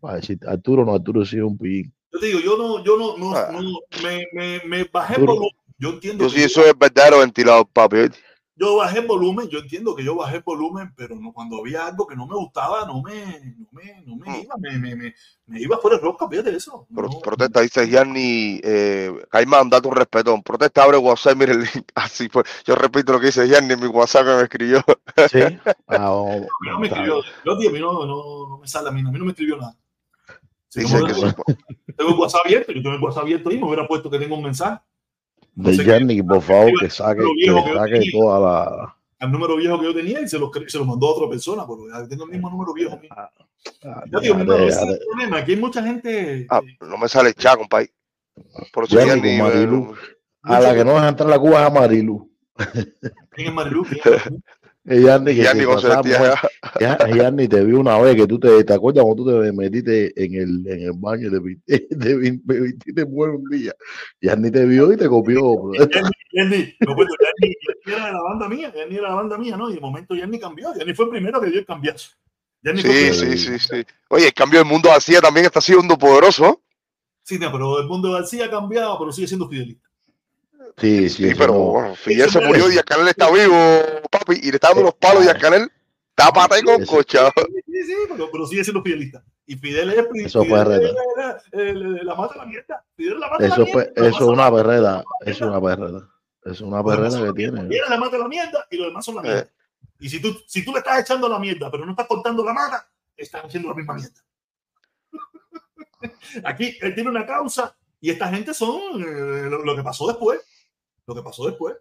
Para decir, Arturo no, Arturo sí es un pillín. Yo te digo, yo no, yo no, no, Ah. no me, me, me bajé el Duro. volumen. Yo entiendo Yo sí soy el verdadero ventilador, papi. ¿oíste? Yo bajé el volumen, yo entiendo que yo bajé el volumen, pero no, cuando había algo que no me gustaba, no me, no me, no me Mm. iba, me, me, me, me iba fuera de rosca, fíjate eso. Pro- No. Protesta, dice Gianni, eh, Caimán, date un respetón. Protesta, abre WhatsApp, mire el link. *laughs* Así fue. Yo repito lo que dice Gianni en mi WhatsApp que me escribió. *laughs* Sí. Ah, *laughs* vamos, No me escribió, yo, tío, a mí no, no, no me sale a mí, a mí no me escribió nada. Si Dice que sí. tengo el WhatsApp abierto, yo tengo el WhatsApp abierto ahí, me hubiera puesto que tengo un mensaje De qué- Gianni, por favor, que saque, que saque toda la. al número viejo que yo tenía y se lo, se lo mandó a otra persona, pero ya tengo el mismo número viejo mío. Ah, Ya digo, hermano, ese es el problema. Aquí hay mucha gente. Ah, no me sale el chat, compadre. Por eso con eh, Marilu. A la que no deja entrar a la Cuba es a Marilu. ¿Quién es Marilu? ¿Quién es *laughs* Marilu? Que ya. Ya- Gianni te vi una vez que tú te, te acuerdas cuando tú te metiste en el, en el baño de te, vististe *laughs* mujer un día. Gianni te vio y te copió. Yanni, Yanni era de la banda mía, Yanni era de la banda mía, ¿no? Y de momento Yanni cambió. Yanni fue el primero que dio el cambiazo. Sí, sí, sí, sí. Oye, el cambio del mundo García también está siendo poderoso. ¿no? Sí, no, pero el mundo de García ha cambiado, pero sigue siendo fidelista. Sí, sí, Sí, pero no. bueno, Fidel se murió. Díaz Canel está vivo, papi, y le está dando los palos Díaz Canel. Tápate con Eso- cocha. Sí, sí, sí, pero, pero sigue siendo fidelista. Y Fidel es Eso fue Fidel reta. era, eh, la, la mata la mierda. Fidel la mata Eso la fue, mierda. eso es una perrera. Eso es una perrera. Es una perrera que tiene. Fidel la mata la mierda y los demás son la mierda. Eh. Y si tú, si tú le estás echando la mierda, pero no estás cortando la mata, están haciendo la misma mierda. *laughs* Aquí él tiene una causa y esta gente son eh, lo, lo que pasó después. Lo que pasó después.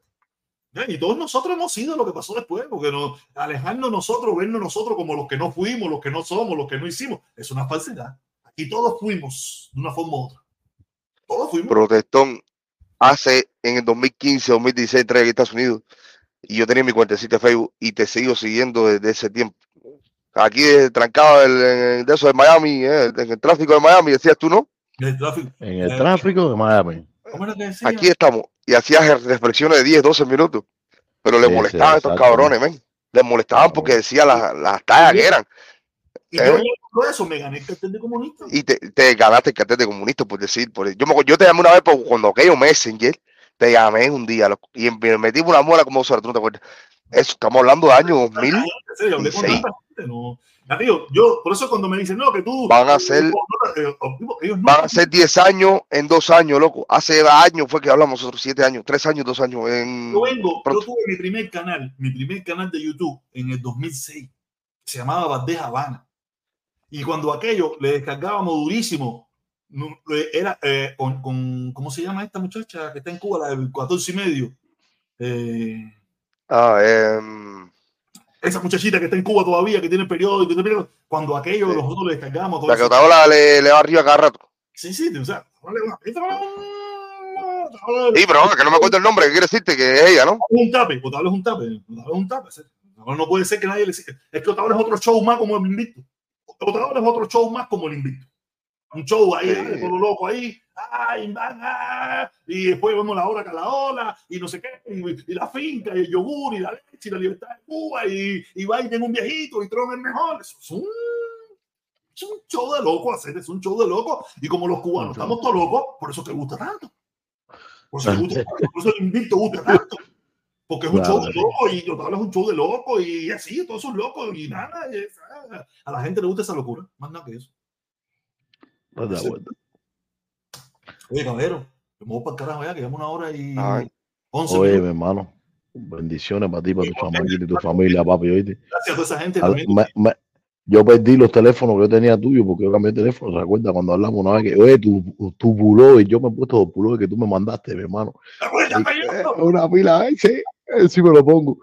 Y todos nosotros hemos sido lo que pasó después, porque no, alejarnos nosotros, vernos nosotros como los que no fuimos, los que no somos, los que no hicimos, es una falsedad. Aquí todos fuimos de una forma u otra. Todos fuimos. Protestón hace en el 2015, 2016, entré aquí a Estados Unidos y yo tenía mi cuentecita de Facebook y te sigo siguiendo desde ese tiempo. Aquí eh, trancado el, en- de eso de Miami, eh, en el tráfico de Miami, decías tú, ¿no? El tráfico. En el tráfico de Miami. Aquí estamos. Y hacías reflexiones de 10, 12 minutos. Pero le Sí, sí, molestaban a estos cabrones, men. Les molestaban porque decía las, las tallas que eran. Y yo ¿Eh? por eso me gané el cartel de comunista. y te, te ganaste el cartel de comunista por decir, por, yo, me, yo te llamé una vez por, cuando aquello Messenger, te llamé un día y me metí una muela como dos horas, tú no te acuerdas. Eso, estamos hablando de año 2000, En serio, hablé con Sí. tanta gente, no. Ya, yo, por eso cuando me dicen, no, que tú. Van a ser- eh, no- van a ser 10 años en dos años, loco. Hace años fue que hablamos nosotros, 7 años, 3 años, 2 años. En... Yo vengo, yo tuve mi primer canal, mi primer canal de YouTube en el 2006, que se llamaba Bandeja Habana. Y cuando aquello le descargábamos durísimo, eh, era eh, con, con- ¿cómo se llama esta muchacha que está en Cuba, la del 14 y medio? Eh, Ah, em, esa muchachita que está en Cuba todavía, que tiene periódico, tiene periódico, cuando aquello Sí. nosotros le descargábamos todo la que le, le va arriba cada rato. Sí, sí, o sea, Sí, pero que no me acuerdo el nombre, que quiere decirte que es ella, ¿no? un tape, Otavalo es un tape, Otavalo es un tape. No, puede ser que nadie le siga. Explotador es otro show más como el invicto. Explotador es otro show más como el invicto. Un show ahí, Sí. loco ahí. Ay, van, ah, y después vemos la hora ola y no sé qué, y, y la finca, y el yogur, y la leche, y la libertad de Cuba, y, y Biden un viejito, y Trump es mejor. Eso es un, es un show de loco hacer, es un show de loco. Y como los cubanos estamos todos locos, por eso te gusta tanto. Por eso, te gusta tanto, por eso el invicto gusta tanto. Porque es un Claro, show de loco y total es un show de loco y así, todos son locos y nada. es- a la gente le gusta esa locura, más nada que eso. ¿Estás de acuerdo? Oye, caballero, me voy para el carajo ya, que llevamos una hora y once Oye, mi hermano, bendiciones para ti, para tu chamaquita y tu familia, papi, oíste. Gracias a toda esa gente Al- también. me- me- yo perdí los teléfonos que yo tenía tuyos porque yo cambié de teléfono. ¿Se acuerda cuando hablamos una vez que, oye, tu, tu pullover, yo me he puesto los pullover que tú me mandaste, mi hermano? Y- una pila, ay, sí, sí me lo pongo.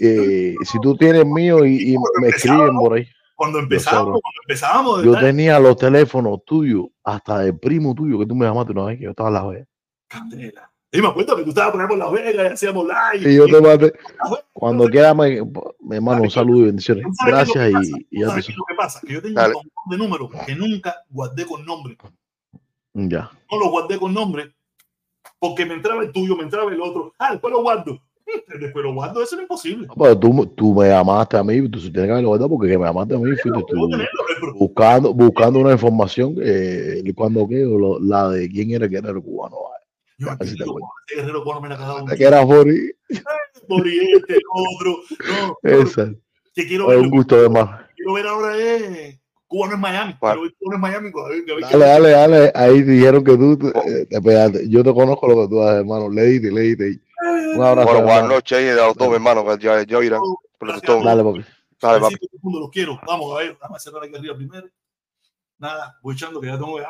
Eh, si tú tienes mío y, y me escriben por ahí. Cuando empezamos, cuando empezamos, Yo tenía los teléfonos tuyos, hasta del primo tuyo que tú me llamaste una vez que yo estaba en la vez. candela. Y me acuerdo que tú estabas por ahí por Las Vegas y hacíamos live. Y yo te mandé. Bueno, Cuando quiera, me, mi hermano, un saludo y bendiciones. ¿Tú sabes qué es lo Gracias y, y ya ¿Sabes te qué es lo que pasa? Que yo tengo un montón de números que nunca guardé con nombre. Ya. No los guardé con nombre porque me entraba el tuyo, me entraba el otro. Ah, después lo guardo. Después lo guardo, eso es imposible. Pero tú, tú me llamaste a mí, tú tienes que haberlo guardado porque que me llamaste a mí, fuiste Debo tú tenerlo, pero- buscando, buscando una información eh, cuando que lo- la de quién era que era el cubano. Yo me Así te acuerdo, ese guerrero cubano me la un Que era Fori. por *laughs* este, otro. No, Esa. que quiero ver, un gusto de más. quiero ver ahora es cubano en Miami. ¿Cuál? Quiero ver cubano en Miami. Dale, dale, dale. Ahí dijeron que tú eh, te pegaste. Yo te conozco lo que tú haces, hermano. Leíte, leíte. Un abrazo. Bueno, buenas hermano. noches ahí a los dos, mi hermano, que ya, ya irán. Dale, papi. Dale, papi. Los quiero. Vamos a ver, vamos a cerrar aquí arriba primero. Nada, voy echando que ya tengo que